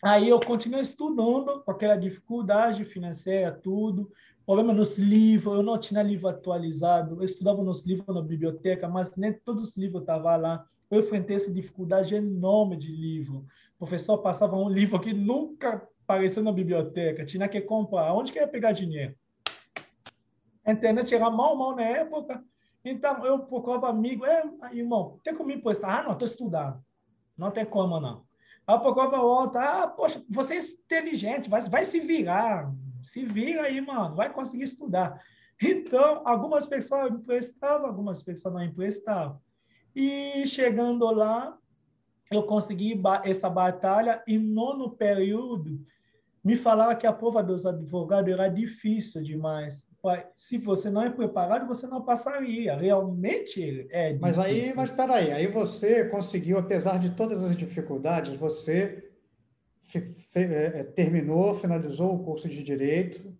aí eu continuei estudando com aquela dificuldade financeira, tudo. Problema nos livros, eu não tinha livro atualizado. Eu estudava nos livros na biblioteca, mas nem todos os livros estavam lá eu enfrentei essa dificuldade enorme de livro. O professor passava um livro que nunca apareceu na biblioteca, tinha que comprar. Onde que ia pegar dinheiro? A internet era mal, mal na época. Então, eu procurava amigo, é, irmão, tem como me emprestar? Ah, não, estou estudando. Não tem como, não. Aí eu procurava outra, ah, poxa, você é inteligente, vai, vai se virar. Se vira aí, mano, vai conseguir estudar. Então, algumas pessoas emprestavam, algumas pessoas não emprestavam. E chegando lá, eu consegui essa batalha e nono período me falava que a prova dos advogados era difícil demais. Se você não é preparado, você não passaria. Realmente é difícil. Mas aí, mas espera aí, aí você conseguiu, apesar de todas as dificuldades, você terminou, finalizou o curso de direito,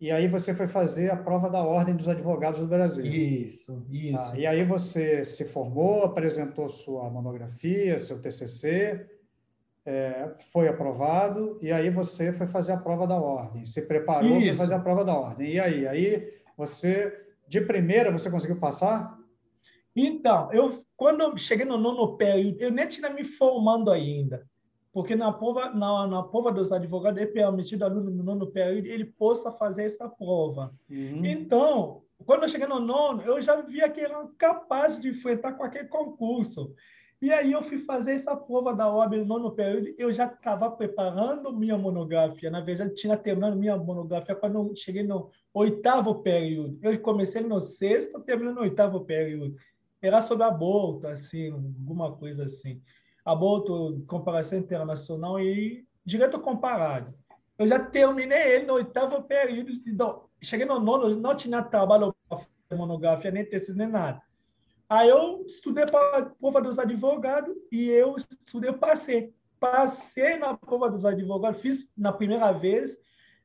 e aí você foi fazer a prova da Ordem dos Advogados do Brasil. Isso, isso. Ah, e aí você se formou, apresentou sua monografia, seu TCC, é, foi aprovado, e aí você foi fazer a prova da Ordem. Se preparou para fazer a prova da Ordem. E aí? Aí você, de primeira, você conseguiu passar? Então, eu quando eu cheguei no nono período, eu nem tinha me formando ainda porque na prova, na, na prova dos advogados é permitido aluno no nono período ele possa fazer essa prova. Uhum. Então, quando eu cheguei no nono, eu já via que era capaz de enfrentar qualquer concurso. E aí eu fui fazer essa prova da OAB no nono período, eu já estava preparando minha monografia. Na verdade, tinha terminado minha monografia quando eu cheguei no oitavo período. Eu comecei no sexto, terminei no oitavo período. Era sobre aborto, assim, alguma coisa assim aborto, comparação internacional e direito comparado. Eu já terminei ele no oitavo período, então, cheguei no nono, não tinha trabalho para monografia, nem tesis, nem nada. Aí eu estudei para a prova dos advogados e eu estudei, passei. Passei na prova dos advogados, fiz na primeira vez,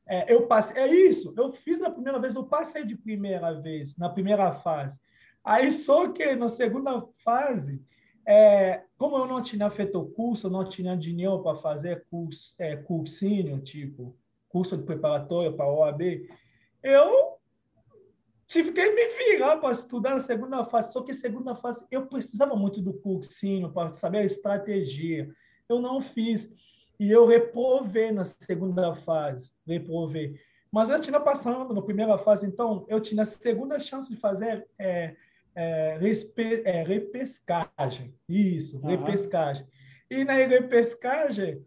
é, eu passei, é isso, eu fiz na primeira vez, eu passei de primeira vez, na primeira fase. Aí só que na segunda fase, é, como eu não tinha feito curso, não tinha dinheiro para fazer curso, é, cursinho, tipo, curso de preparatório para a OAB, eu tive que me virar para estudar a segunda fase. Só que segunda fase eu precisava muito do cursinho para saber a estratégia. Eu não fiz. E eu reprovei na segunda fase, reprovei. Mas eu tinha passando na primeira fase, então eu tinha a segunda chance de fazer é, é, respe, é, repescagem. Isso, uhum. repescagem. E na repescagem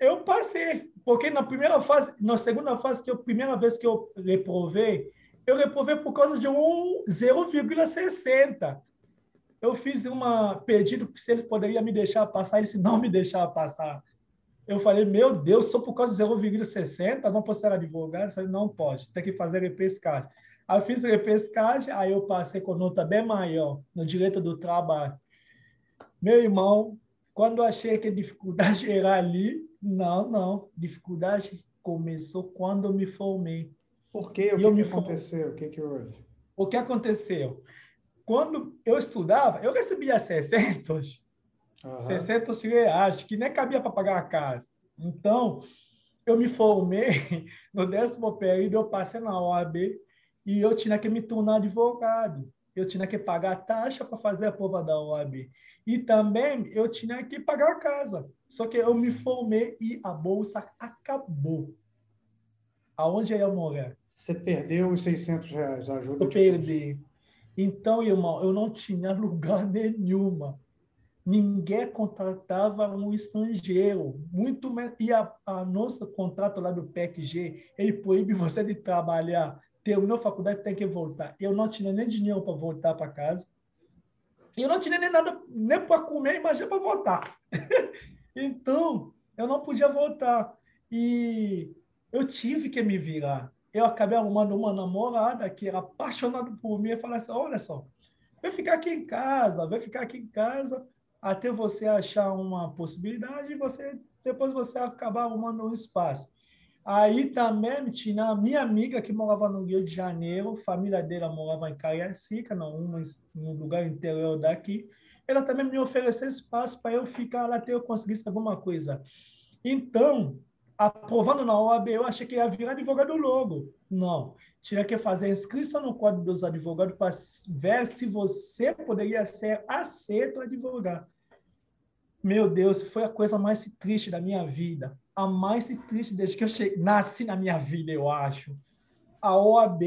eu passei, porque na primeira fase, na segunda fase, que a primeira vez que eu reprovei, eu reprovei por causa de um 0,60. Eu fiz uma pedido se ele poderia me deixar passar, ele disse não me deixava passar. Eu falei, meu Deus, só por causa de 0,60, não posso ser advogado? Eu falei, não pode, tem que fazer repescagem. Aí eu fiz repescagem, aí eu passei com nota bem maior no direito do trabalho. Meu irmão, quando achei que a dificuldade era ali, não, não. Dificuldade começou quando eu me formei. Por quê? O que, que aconteceu? O que, que houve? O que aconteceu? Quando eu estudava, eu recebia 600, uhum. 600 reais, que nem cabia para pagar a casa. Então, eu me formei no décimo período, eu passei na OAB e eu tinha que me tornar advogado. Eu tinha que pagar a taxa para fazer a prova da OAB. E também eu tinha que pagar a casa. Só que eu me formei e a bolsa acabou. Aonde eu ia morar? Você perdeu os 600 reais, ajuda Eu perdi. Então, irmão, eu não tinha lugar nenhuma. Ninguém contratava um estrangeiro. Muito menos. E a, a nosso contrato lá do PECG, ele proíbe você de trabalhar. Terminou a faculdade, tem que voltar. Eu não tinha nem dinheiro para voltar para casa. Eu não tinha nem nada, nem para comer, imagina para voltar. então, eu não podia voltar. E eu tive que me virar eu acabei arrumando uma namorada que era apaixonada por mim e falei assim: olha só, vai ficar aqui em casa, vai ficar aqui em casa até você achar uma possibilidade e você depois você acabar arrumando um espaço. Aí também tinha a minha amiga que morava no Rio de Janeiro, família dela morava em Cariacica, num, num lugar interior daqui. Ela também me ofereceu espaço para eu ficar lá até eu conseguisse alguma coisa. Então, aprovando na OAB, eu achei que ia virar advogado logo. Não. Tinha que fazer inscrição no Código dos Advogados para ver se você poderia ser aceito advogado. Meu Deus, foi a coisa mais triste da minha vida. A mais triste desde que eu cheguei, nasci na minha vida, eu acho. A OAB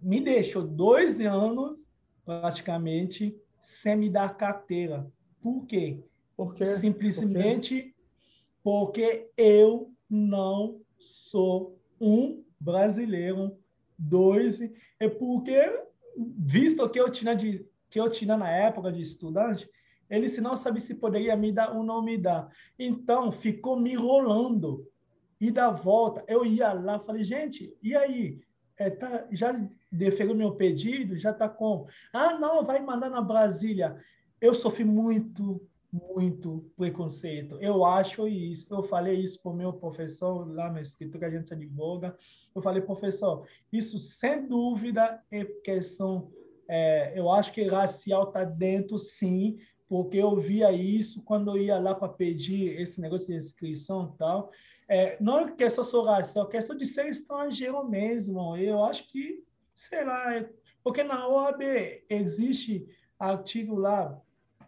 me deixou dois anos, praticamente, sem me dar carteira. Por quê? Por quê? Simplesmente Por quê? porque eu não sou um brasileiro. Dois, é porque, visto que eu tinha, de, que eu tinha na época de estudante, ele se não sabia se poderia me dar ou não me dar. Então, ficou me rolando. E da volta, eu ia lá, falei, gente, e aí? É, tá, já deferiu meu pedido? Já está com. Ah, não, vai mandar na Brasília. Eu sofri muito, muito preconceito. Eu acho isso. Eu falei isso para o meu professor lá no escritório que a gente advoga. Eu falei, professor, isso sem dúvida é questão. É, eu acho que racial está dentro, sim, porque eu via isso quando eu ia lá para pedir esse negócio de inscrição e tal. É, não é questão só racial, é questão de ser estrangeiro mesmo. Eu acho que, sei lá, é, porque na OAB existe artigo lá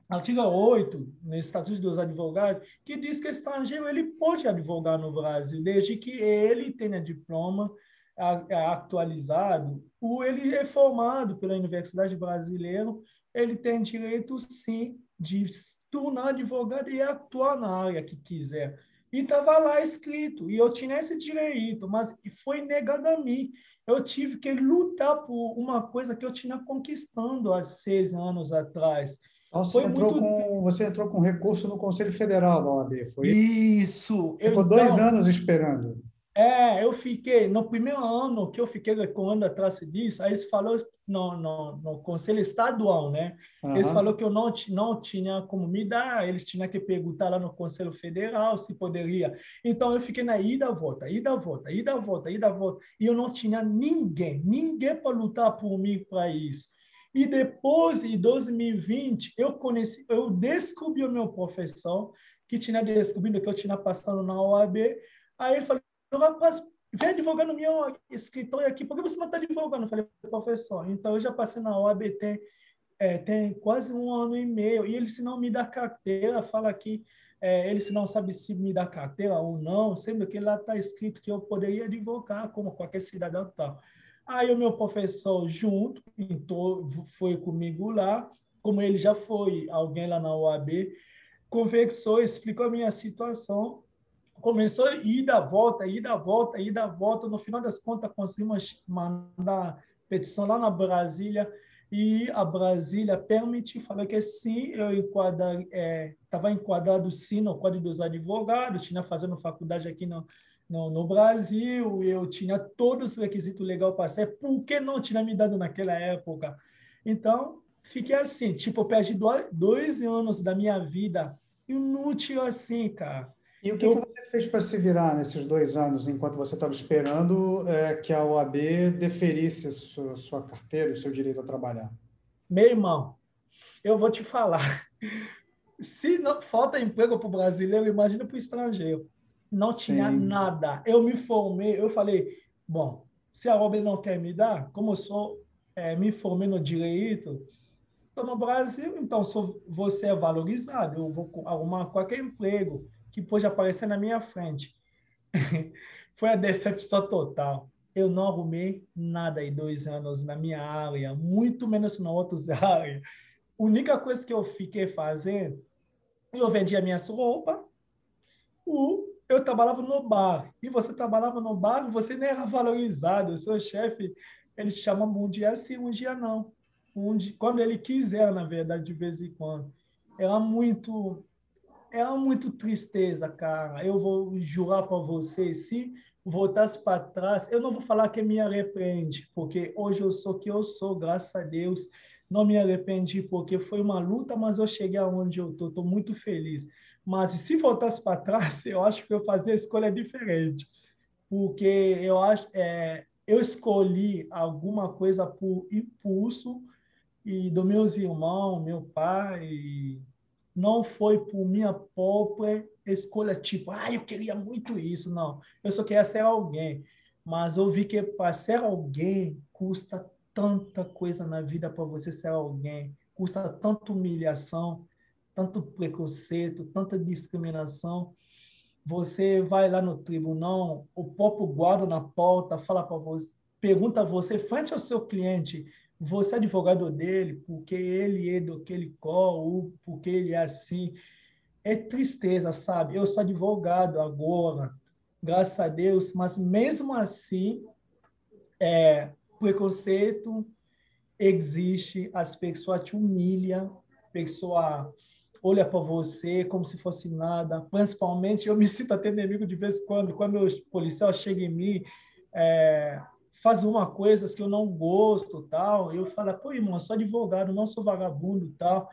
artigo 8, no Estatuto dos Advogados, que diz que estrangeiro ele pode advogar no Brasil, desde que ele tenha diploma atualizado, ou ele é formado pela Universidade Brasileira, ele tem direito, sim, de se tornar advogado e atuar na área que quiser. E estava lá escrito, e eu tinha esse direito, mas foi negado a mim. Eu tive que lutar por uma coisa que eu tinha conquistando há seis anos atrás. Então, você, entrou muito... com, você entrou com recurso no Conselho Federal da OAB, foi isso? Ficou eu, dois então, anos esperando. É, eu fiquei, no primeiro ano que eu fiquei recuando atrás disso, aí eles falaram no, no, no Conselho Estadual, né? Uhum. Eles falaram que eu não, não tinha como me dar, eles tinham que perguntar lá no Conselho Federal se poderia. Então eu fiquei na ida, volta, ida, volta, ida, volta, ida, volta. E eu não tinha ninguém, ninguém para lutar por mim para isso. E depois, em 2020, eu conheci, eu descobri o meu professor, que tinha descobrido que eu tinha passado na OAB. Aí ele falou, rapaz, vem advogar no meu escritório aqui, por que você não está advogando? Eu falei, professor, então eu já passei na OAB tem, é, tem quase um ano e meio, e ele, se não me dá carteira, fala que é, eles não sabem se me dá carteira ou não, sendo que lá está escrito que eu poderia advogar como qualquer cidadão tal. Aí o meu professor junto, então, foi comigo lá, como ele já foi alguém lá na OAB, conversou, explicou a minha situação, começou a ir da volta, ir da volta, ir da volta. No final das contas, conseguimos mandar petição lá na Brasília e a Brasília permitiu, falou que sim, eu estava é, enquadrado sim no Código dos Advogados, tinha fazendo faculdade aqui no, no, no Brasil, eu tinha todos os requisitos legais para ser, por que não tinha me dado naquela época? Então, fiquei assim, tipo, perdi dois anos da minha vida inútil assim, cara. E o que, eu... que você fez para se virar nesses dois anos, enquanto você estava esperando é, que a OAB deferisse a sua, sua carteira, o seu direito a trabalhar? Meu irmão, eu vou te falar. Se não falta emprego para o brasileiro, imagina para o estrangeiro. Não tinha Sim. nada. Eu me formei, eu falei, bom, se a OAB não quer me dar, como eu sou, é, me formei no direito, estou no Brasil, então sou, você é valorizado, eu vou arrumar qualquer emprego que pôde aparecer na minha frente. Foi a decepção total. Eu não arrumei nada em dois anos na minha área, muito menos na outras áreas. A única coisa que eu fiquei fazendo, eu vendia minhas roupas, eu trabalhava no bar. E você trabalhava no bar, você nem era valorizado. O seu chefe, ele te chama um dia sim, um dia não. Um dia, quando ele quiser, na verdade, de vez em quando. Era muito é muito tristeza, cara. Eu vou jurar para você, se voltasse para trás, eu não vou falar que me arrepende, porque hoje eu sou que eu sou, graças a Deus. Não me arrependi porque foi uma luta, mas eu cheguei aonde eu tô, tô muito feliz. Mas se voltasse para trás, eu acho que eu fazia a escolha diferente, porque eu acho, é, eu escolhi alguma coisa por impulso e dos meus irmãos, meu pai, não foi por minha própria escolha, tipo, ah, eu queria muito isso. Não, eu só queria ser alguém. Mas eu vi que para ser alguém custa tanta coisa na vida para você ser alguém. Custa tanta humilhação, tanto preconceito, tanta discriminação. Você vai lá no tribunal, o próprio guarda na porta fala para você, pergunta a você, frente ao seu cliente, você é advogado dele, porque ele é do que ele ou porque ele é assim. É tristeza, sabe? Eu sou advogado agora, graças a Deus, mas mesmo assim, é, preconceito existe, as pessoas te humilham, pessoa olha para você como se fosse nada. Principalmente, eu me sinto até inimigo de vez em quando, quando o policial chega em mim, é, faz uma coisa que eu não gosto, tal, eu falo, pô, irmão, eu sou advogado, não sou vagabundo, tal.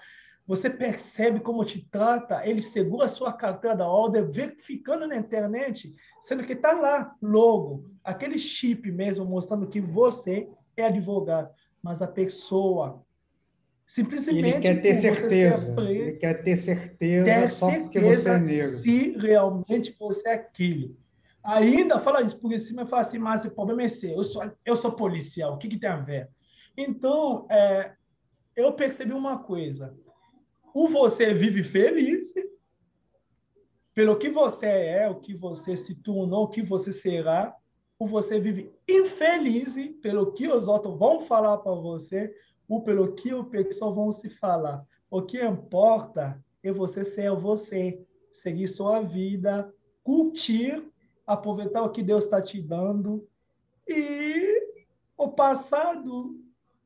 Você percebe como te trata, ele segura a sua carteira da ordem, verificando na internet, sendo que está lá, logo, aquele chip mesmo, mostrando que você é advogado. Mas a pessoa, simplesmente... Ele quer ter certeza, preso, ele quer ter certeza só certeza porque você é negro. se realmente você é aquilo. Ainda fala isso por cima e fala assim, mas o problema é seu, eu sou, eu sou policial, o que, que tem a ver? Então, é, eu percebi uma coisa. O você vive feliz pelo que você é, o que você se tornou, o que você será. O você vive infeliz pelo que os outros vão falar para você ou pelo que o pessoal vão se falar. O que importa é você ser você, seguir sua vida, curtir aproveitar o que Deus está te dando e o passado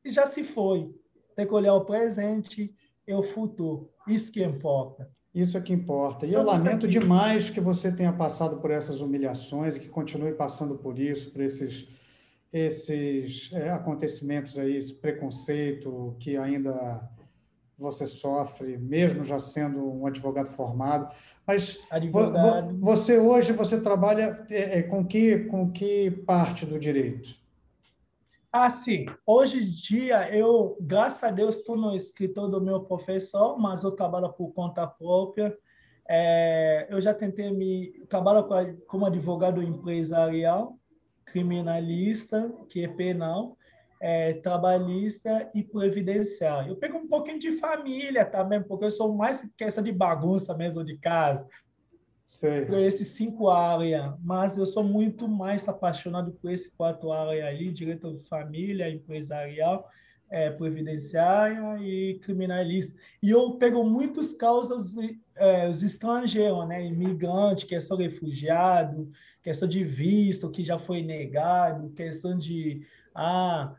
já se foi. Tem que olhar o presente e o futuro. Isso que importa. Isso é que importa. E eu lamento demais que você tenha passado por essas humilhações e que continue passando por isso, por esses, esses é, acontecimentos aí, esse preconceito que ainda você sofre, mesmo já sendo um advogado formado. Mas advogado. você hoje você trabalha é, é, com que com que parte do direito? Ah, sim. Hoje em dia eu, graças a Deus, estou no escritor do meu professor, mas eu trabalho por conta própria. É, eu já tentei me trabalho como advogado empresarial, criminalista, que é penal, é, trabalhista e previdenciário. Eu pego um pouquinho de família também, porque eu sou mais questão de bagunça mesmo de casa. Sei. Por esses cinco áreas, mas eu sou muito mais apaixonado por esse quatro áreas ali, direito de família, empresarial, é, previdenciária e criminalista. E eu pego muitos causas é, os estrangeiros, né, imigrante, questão de refugiado, questão de visto que já foi negado, questão de ah,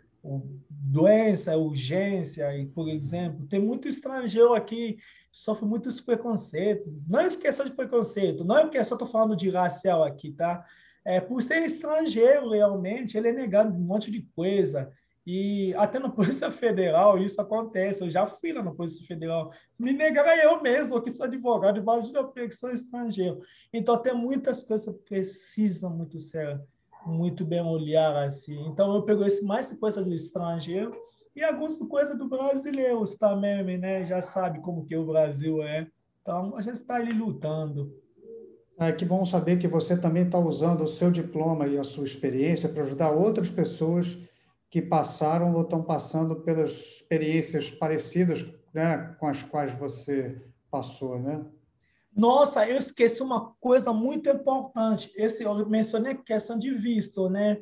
doença, urgência, e, por exemplo, tem muito estrangeiro aqui sofre muitos preconceitos. Não é questão de preconceito, não é porque eu só estou falando de racial aqui, tá? É, por ser estrangeiro, realmente, ele é negado um monte de coisa. E até na Polícia Federal isso acontece. Eu já fui lá na Polícia Federal. Me negaram eu mesmo, que sou advogado, imagina eu que sou estrangeiro. Então, tem muitas coisas que precisam muito ser muito bem olhar assim. Então, eu pego esse mais coisa do estrangeiro e algumas coisas do brasileiro também, né? Já sabe como que o Brasil é. Então, a gente está ali lutando. É que bom saber que você também está usando o seu diploma e a sua experiência para ajudar outras pessoas que passaram ou estão passando pelas experiências parecidas né, com as quais você passou, né? Nossa, eu esqueci uma coisa muito importante. Esse eu mencionei questão de visto, né?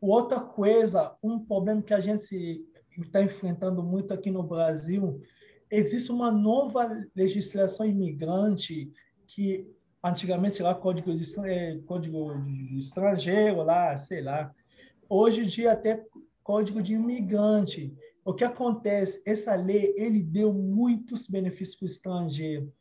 Outra coisa, um problema que a gente está enfrentando muito aqui no Brasil, existe uma nova legislação imigrante que antigamente lá código de, é, código de estrangeiro lá, sei lá. Hoje em dia até código de imigrante. O que acontece? Essa lei ele deu muitos benefícios para o estrangeiro,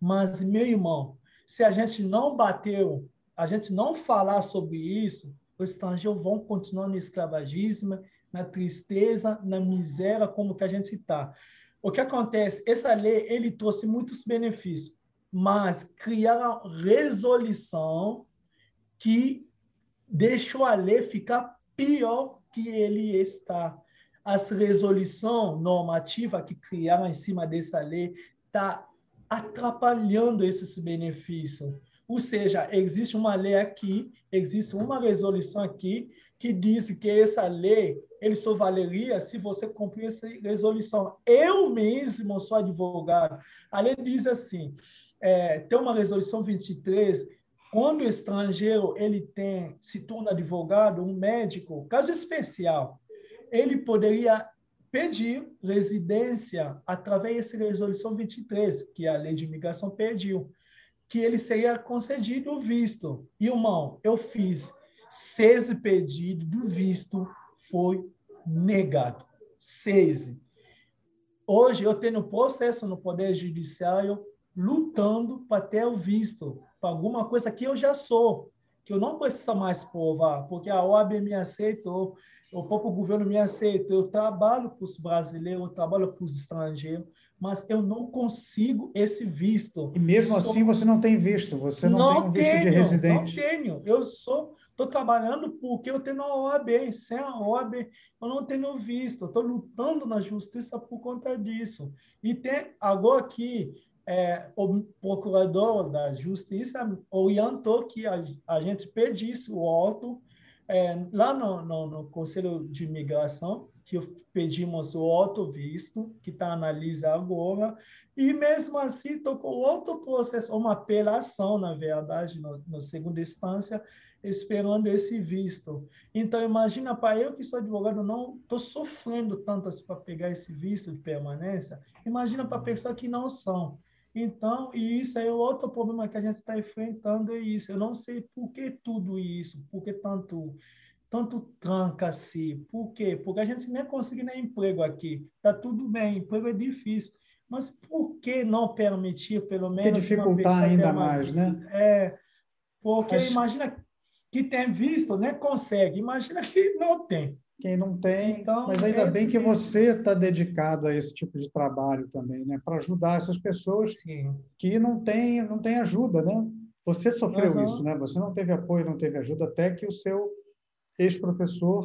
mas meu irmão, se a gente não bateu, a gente não falar sobre isso, os estrangeiros vão continuar no escravagismo na tristeza, na miséria como que a gente está. O que acontece? Essa lei ele trouxe muitos benefícios, mas criaram resolução que deixou a lei ficar pior que ele está. As resolução normativa que criaram em cima dessa lei está atrapalhando esses benefícios. Ou seja, existe uma lei aqui, existe uma resolução aqui que diz que essa lei ele só valeria se você cumprir essa resolução. Eu mesmo sou advogado. A lei diz assim, é, tem uma resolução 23, quando o estrangeiro ele tem se torna advogado, um médico, caso especial, ele poderia pedir residência através dessa resolução 23, que a lei de imigração pediu, que ele seria concedido o visto. Irmão, eu fiz seis pedidos do visto foi negado. Seis. Hoje eu tenho processo no Poder Judiciário lutando para ter o visto para alguma coisa que eu já sou, que eu não preciso mais provar, porque a OAB me aceitou, o próprio governo me aceitou, eu trabalho para os brasileiros, eu trabalho para os estrangeiros, mas eu não consigo esse visto. E mesmo assim você não tem visto, você não, não tem um visto tenho, de residente. Não tenho, eu sou Estou trabalhando porque eu tenho a OAB. Sem a OAB, eu não tenho visto. Estou lutando na justiça por conta disso. E tem agora que é, o procurador da justiça orientou que a, a gente pedisse o auto é, lá no, no, no, Conselho de Imigração, que pedimos o auto visto, que está analisando agora, e mesmo assim tocou outro processo, uma apelação, na verdade, no segunda instância, esperando esse visto. Então, imagina, para eu que sou advogado, não estou sofrendo tanto assim para pegar esse visto de permanência, imagina para pessoas que não são. Então, e isso é outro problema que a gente está enfrentando, é isso. Eu não sei por que tudo isso, por que tanto, tanto tranca-se. Por quê? Porque a gente nem consegue nem emprego aqui. Está tudo bem, emprego é difícil. Mas por que não permitir, pelo menos... Que dificultar ainda mais, né? É, porque Mas... imagina que tem visto, né, consegue. Imagina que não tem. Quem não tem, então, mas ainda é bem que você está dedicado a esse tipo de trabalho também, né, para ajudar essas pessoas Sim. que não têm não tem ajuda, né? Você sofreu uhum. isso, né? Você não teve apoio, não teve ajuda até que o seu ex-professor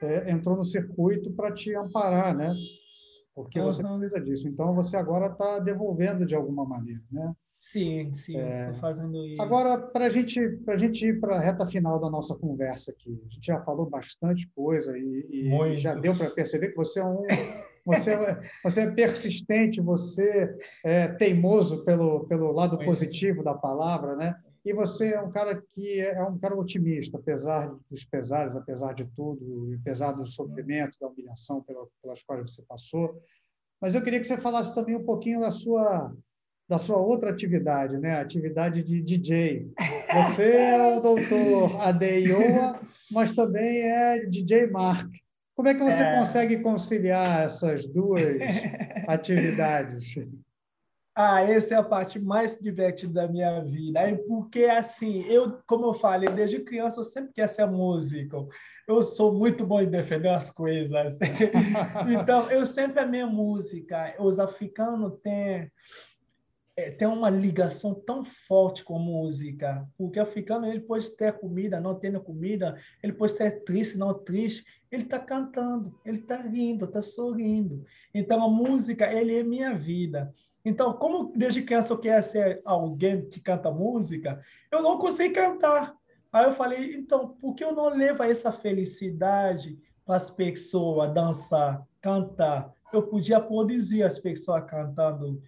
é, entrou no circuito para te amparar, né? Porque uhum. você precisa disso. Então você agora está devolvendo de alguma maneira, né? Sim, sim, é... fazendo isso. Agora, para gente, a gente ir para a reta final da nossa conversa aqui, a gente já falou bastante coisa e, e já deu para perceber que você é um. Você, é, você é persistente, você é teimoso pelo, pelo lado Muito. positivo da palavra, né? E você é um cara que é, é um cara otimista, apesar dos pesares, apesar de tudo, apesar do sofrimento, da humilhação pelas quais você passou. Mas eu queria que você falasse também um pouquinho da sua da sua outra atividade, né? Atividade de DJ. Você é o doutor Adeioa, mas também é DJ Mark. Como é que você é... consegue conciliar essas duas atividades? Ah, essa é a parte mais divertida da minha vida. Porque, assim, eu, como eu falei, desde criança eu sempre quis ser músico. Eu sou muito bom em defender as coisas. então, eu sempre amei música. Os africanos têm é, tem uma ligação tão forte com música, porque o africano ele pode ter comida, não tendo comida, ele pode estar triste, não triste, ele está cantando, ele está rindo, está sorrindo. Então a música ele é minha vida. Então, como desde criança eu queria ser alguém que canta música, eu não consegui cantar. Aí eu falei, então, por que eu não levo essa felicidade para as pessoas dançar, cantar? Eu podia produzir as pessoas cantando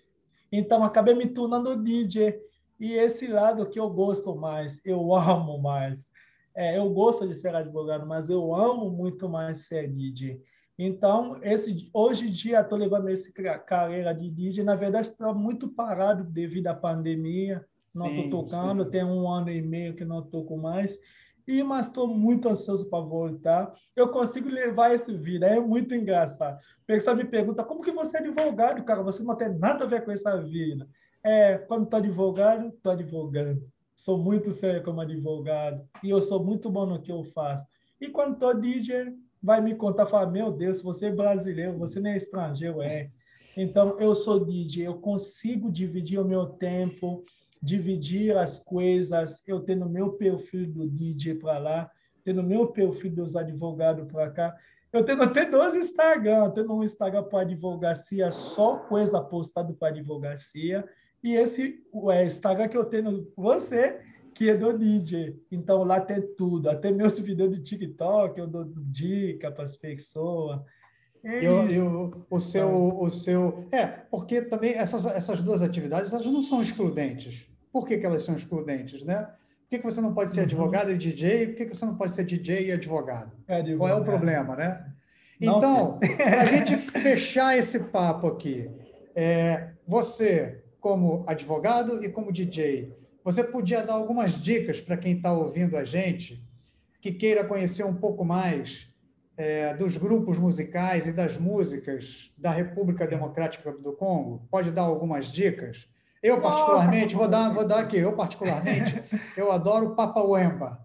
então, acabei me tornando DJ. E esse lado que eu gosto mais, eu amo mais. É, eu gosto de ser advogado, mas eu amo muito mais ser DJ. Então, esse, hoje em dia, estou levando essa carreira de DJ. Na verdade, está muito parado devido à pandemia. Não estou tocando, sim. tem um ano e meio que não toco mais. E, mas estou muito ansioso para voltar. Eu consigo levar esse vida, é muito engraçado. Pessoal me pergunta, como que você é advogado, cara? Você não tem nada a ver com essa vida. É, quando estou advogado, estou advogando. Sou muito sério como advogado. E eu sou muito bom no que eu faço. E quando estou DJ, vai me contar, falar, meu Deus, você é brasileiro, você não é estrangeiro, é. Então, eu sou DJ, eu consigo dividir o meu tempo, dividir as coisas, eu tendo meu perfil do DJ para lá, tendo meu perfil dos advogados para cá. Eu tenho até dois Instagram, tendo um Instagram para advocacia, só coisa postada para advocacia, e esse é, Instagram que eu tenho você, que é do DJ. Então lá tem tudo, até meus vídeos de TikTok, eu dou dica para as pessoas. É eu, eu, o seu, o seu, é porque também essas, essas duas atividades elas não são excludentes. Por que, que elas são excludentes, né? Por que, que você não pode ser uhum. advogado e DJ? Por que, que você não pode ser DJ e advogado? É advogado. Qual é o problema, né? Então, para a gente fechar esse papo aqui, é, você, como advogado e como DJ, você podia dar algumas dicas para quem está ouvindo a gente, que queira conhecer um pouco mais é, dos grupos musicais e das músicas da República Democrática do Congo? Pode dar algumas dicas? Eu, particularmente, Nossa, vou, dar, vou dar aqui, eu, particularmente, eu adoro Papa Wemba.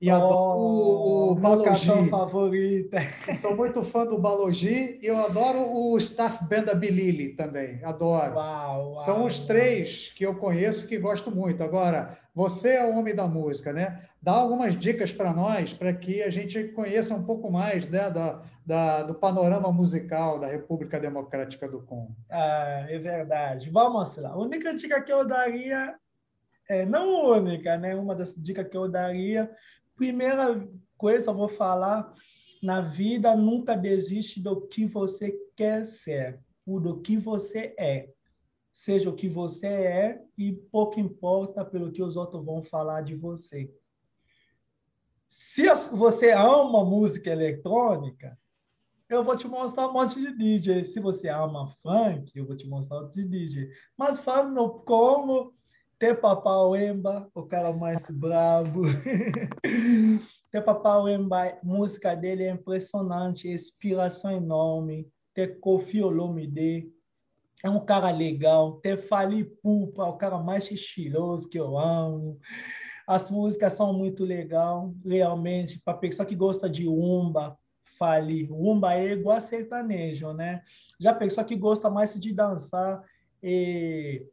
E oh, adoro o, o Balogi. favorito. Sou muito fã do Balogi e eu adoro o Staff Banda Bilili também. Adoro. Uau, uau, São os três que eu conheço que gosto muito. Agora, você é o homem da música, né? Dá algumas dicas para nós, para que a gente conheça um pouco mais né, da, da, do panorama musical da República Democrática do Congo. Ah, é verdade. Vamos lá. A única dica que eu daria, é, não única, né? Uma das dicas que eu daria Primeira coisa, eu vou falar, na vida nunca desiste do que você quer ser, ou do que você é. Seja o que você é e pouco importa pelo que os outros vão falar de você. Se você ama música eletrônica, eu vou te mostrar um monte de DJ. Se você ama funk, eu vou te mostrar outro de DJ. Mas falando como ter Papauemba, o cara mais brabo. Ter Papauemba, música dele é impressionante, inspiração enorme. Ter Kofi Olomide, é um cara legal. Ter Fali Pupa, o cara mais estiloso que eu amo. As músicas são muito legal, realmente, para pessoa que gosta de umba, Fali. Umba é igual a sertanejo, né? Já pessoa que gosta mais de dançar e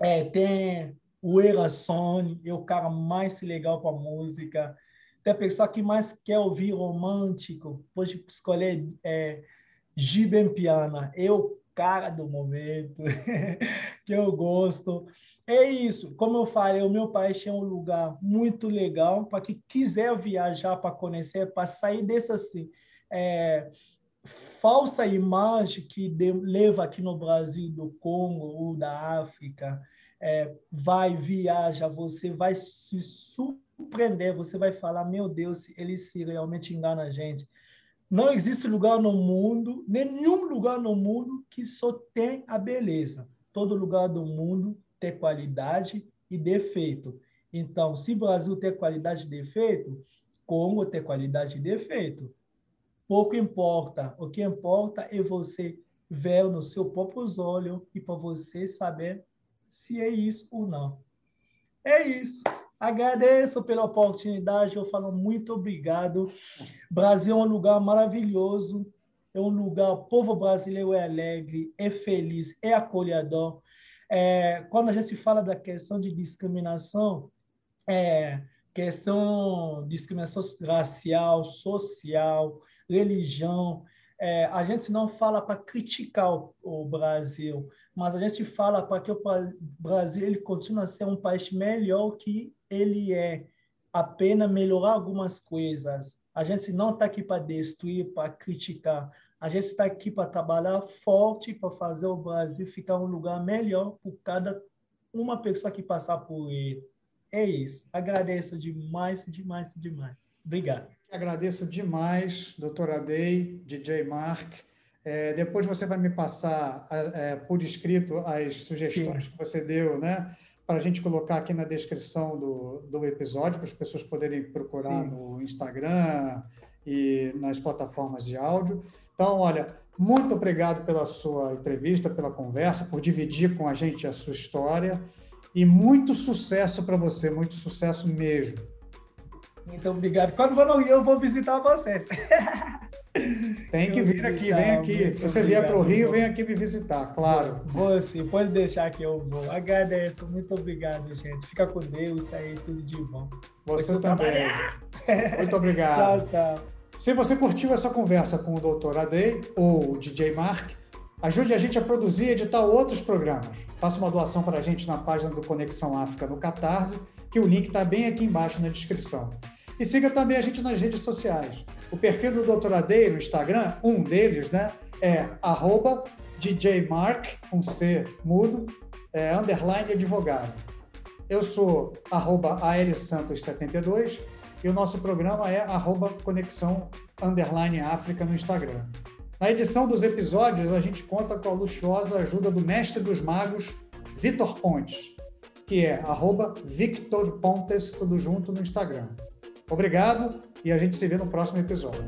é, tem o Erasone, é o cara mais legal com a música. Tem a pessoa que mais quer ouvir romântico, pode escolher é, Piana. Eu cara do momento, que eu gosto. É isso, como eu falei, o meu país é um lugar muito legal para quem quiser viajar para conhecer, para sair dessa assim, é, falsa imagem que de, leva aqui no Brasil do Congo ou da África. É, vai, viaja, você vai se surpreender, você vai falar, meu Deus, ele se realmente engana a gente. Não existe lugar no mundo, nenhum lugar no mundo que só tem a beleza. Todo lugar do mundo tem qualidade e defeito. Então, se Brasil tem qualidade e defeito, Congo tem qualidade e defeito. Pouco importa. O que importa é você ver no seu próprio olhos e para você saber se é isso ou não. É isso. Agradeço pela oportunidade, eu falo muito obrigado. Brasil é um lugar maravilhoso, é um lugar, o povo brasileiro é alegre, é feliz, é acolhedor. É, quando a gente fala da questão de discriminação, é, questão de discriminação racial, social, religião, é, a gente não fala para criticar o, o Brasil, mas a gente fala para que o Brasil ele continue a ser um país melhor que ele é apenas melhorar algumas coisas. A gente não está aqui para destruir, para criticar. A gente está aqui para trabalhar forte para fazer o Brasil ficar um lugar melhor por cada uma pessoa que passar por ele. É isso. Agradeço demais, demais, demais. Obrigado. Agradeço demais, doutora Day, DJ Mark. É, depois você vai me passar é, por escrito as sugestões Sim. que você deu, né? para a gente colocar aqui na descrição do, do episódio, para as pessoas poderem procurar Sim. no Instagram e nas plataformas de áudio. Então, olha, muito obrigado pela sua entrevista, pela conversa, por dividir com a gente a sua história e muito sucesso para você, muito sucesso mesmo. Muito obrigado. Quando for no Rio, eu vou visitar vocês. Tem que vir aqui, vem aqui. Se você vier para o Rio, vem aqui me visitar, claro. Vou sim, pode deixar que eu vou. Agradeço, muito obrigado, gente. Fica com Deus, aí tudo de bom. Você também. Muito obrigado. tchau, tchau. Se você curtiu essa conversa com o Dr. Adei ou o DJ Mark, ajude a gente a produzir e editar outros programas. Faça uma doação para a gente na página do Conexão África no Catarse, que o link está bem aqui embaixo na descrição. E siga também a gente nas redes sociais. O perfil do Dr. Adei no Instagram, um deles, né, é arroba djmark, com C mudo, é, underline advogado. Eu sou arroba alsantos72 e o nosso programa é arroba conexão underline África no Instagram. Na edição dos episódios, a gente conta com a luxuosa ajuda do mestre dos magos, Vitor Pontes, que é arroba Victor Pontes, tudo junto no Instagram. Obrigado e a gente se vê no próximo episódio.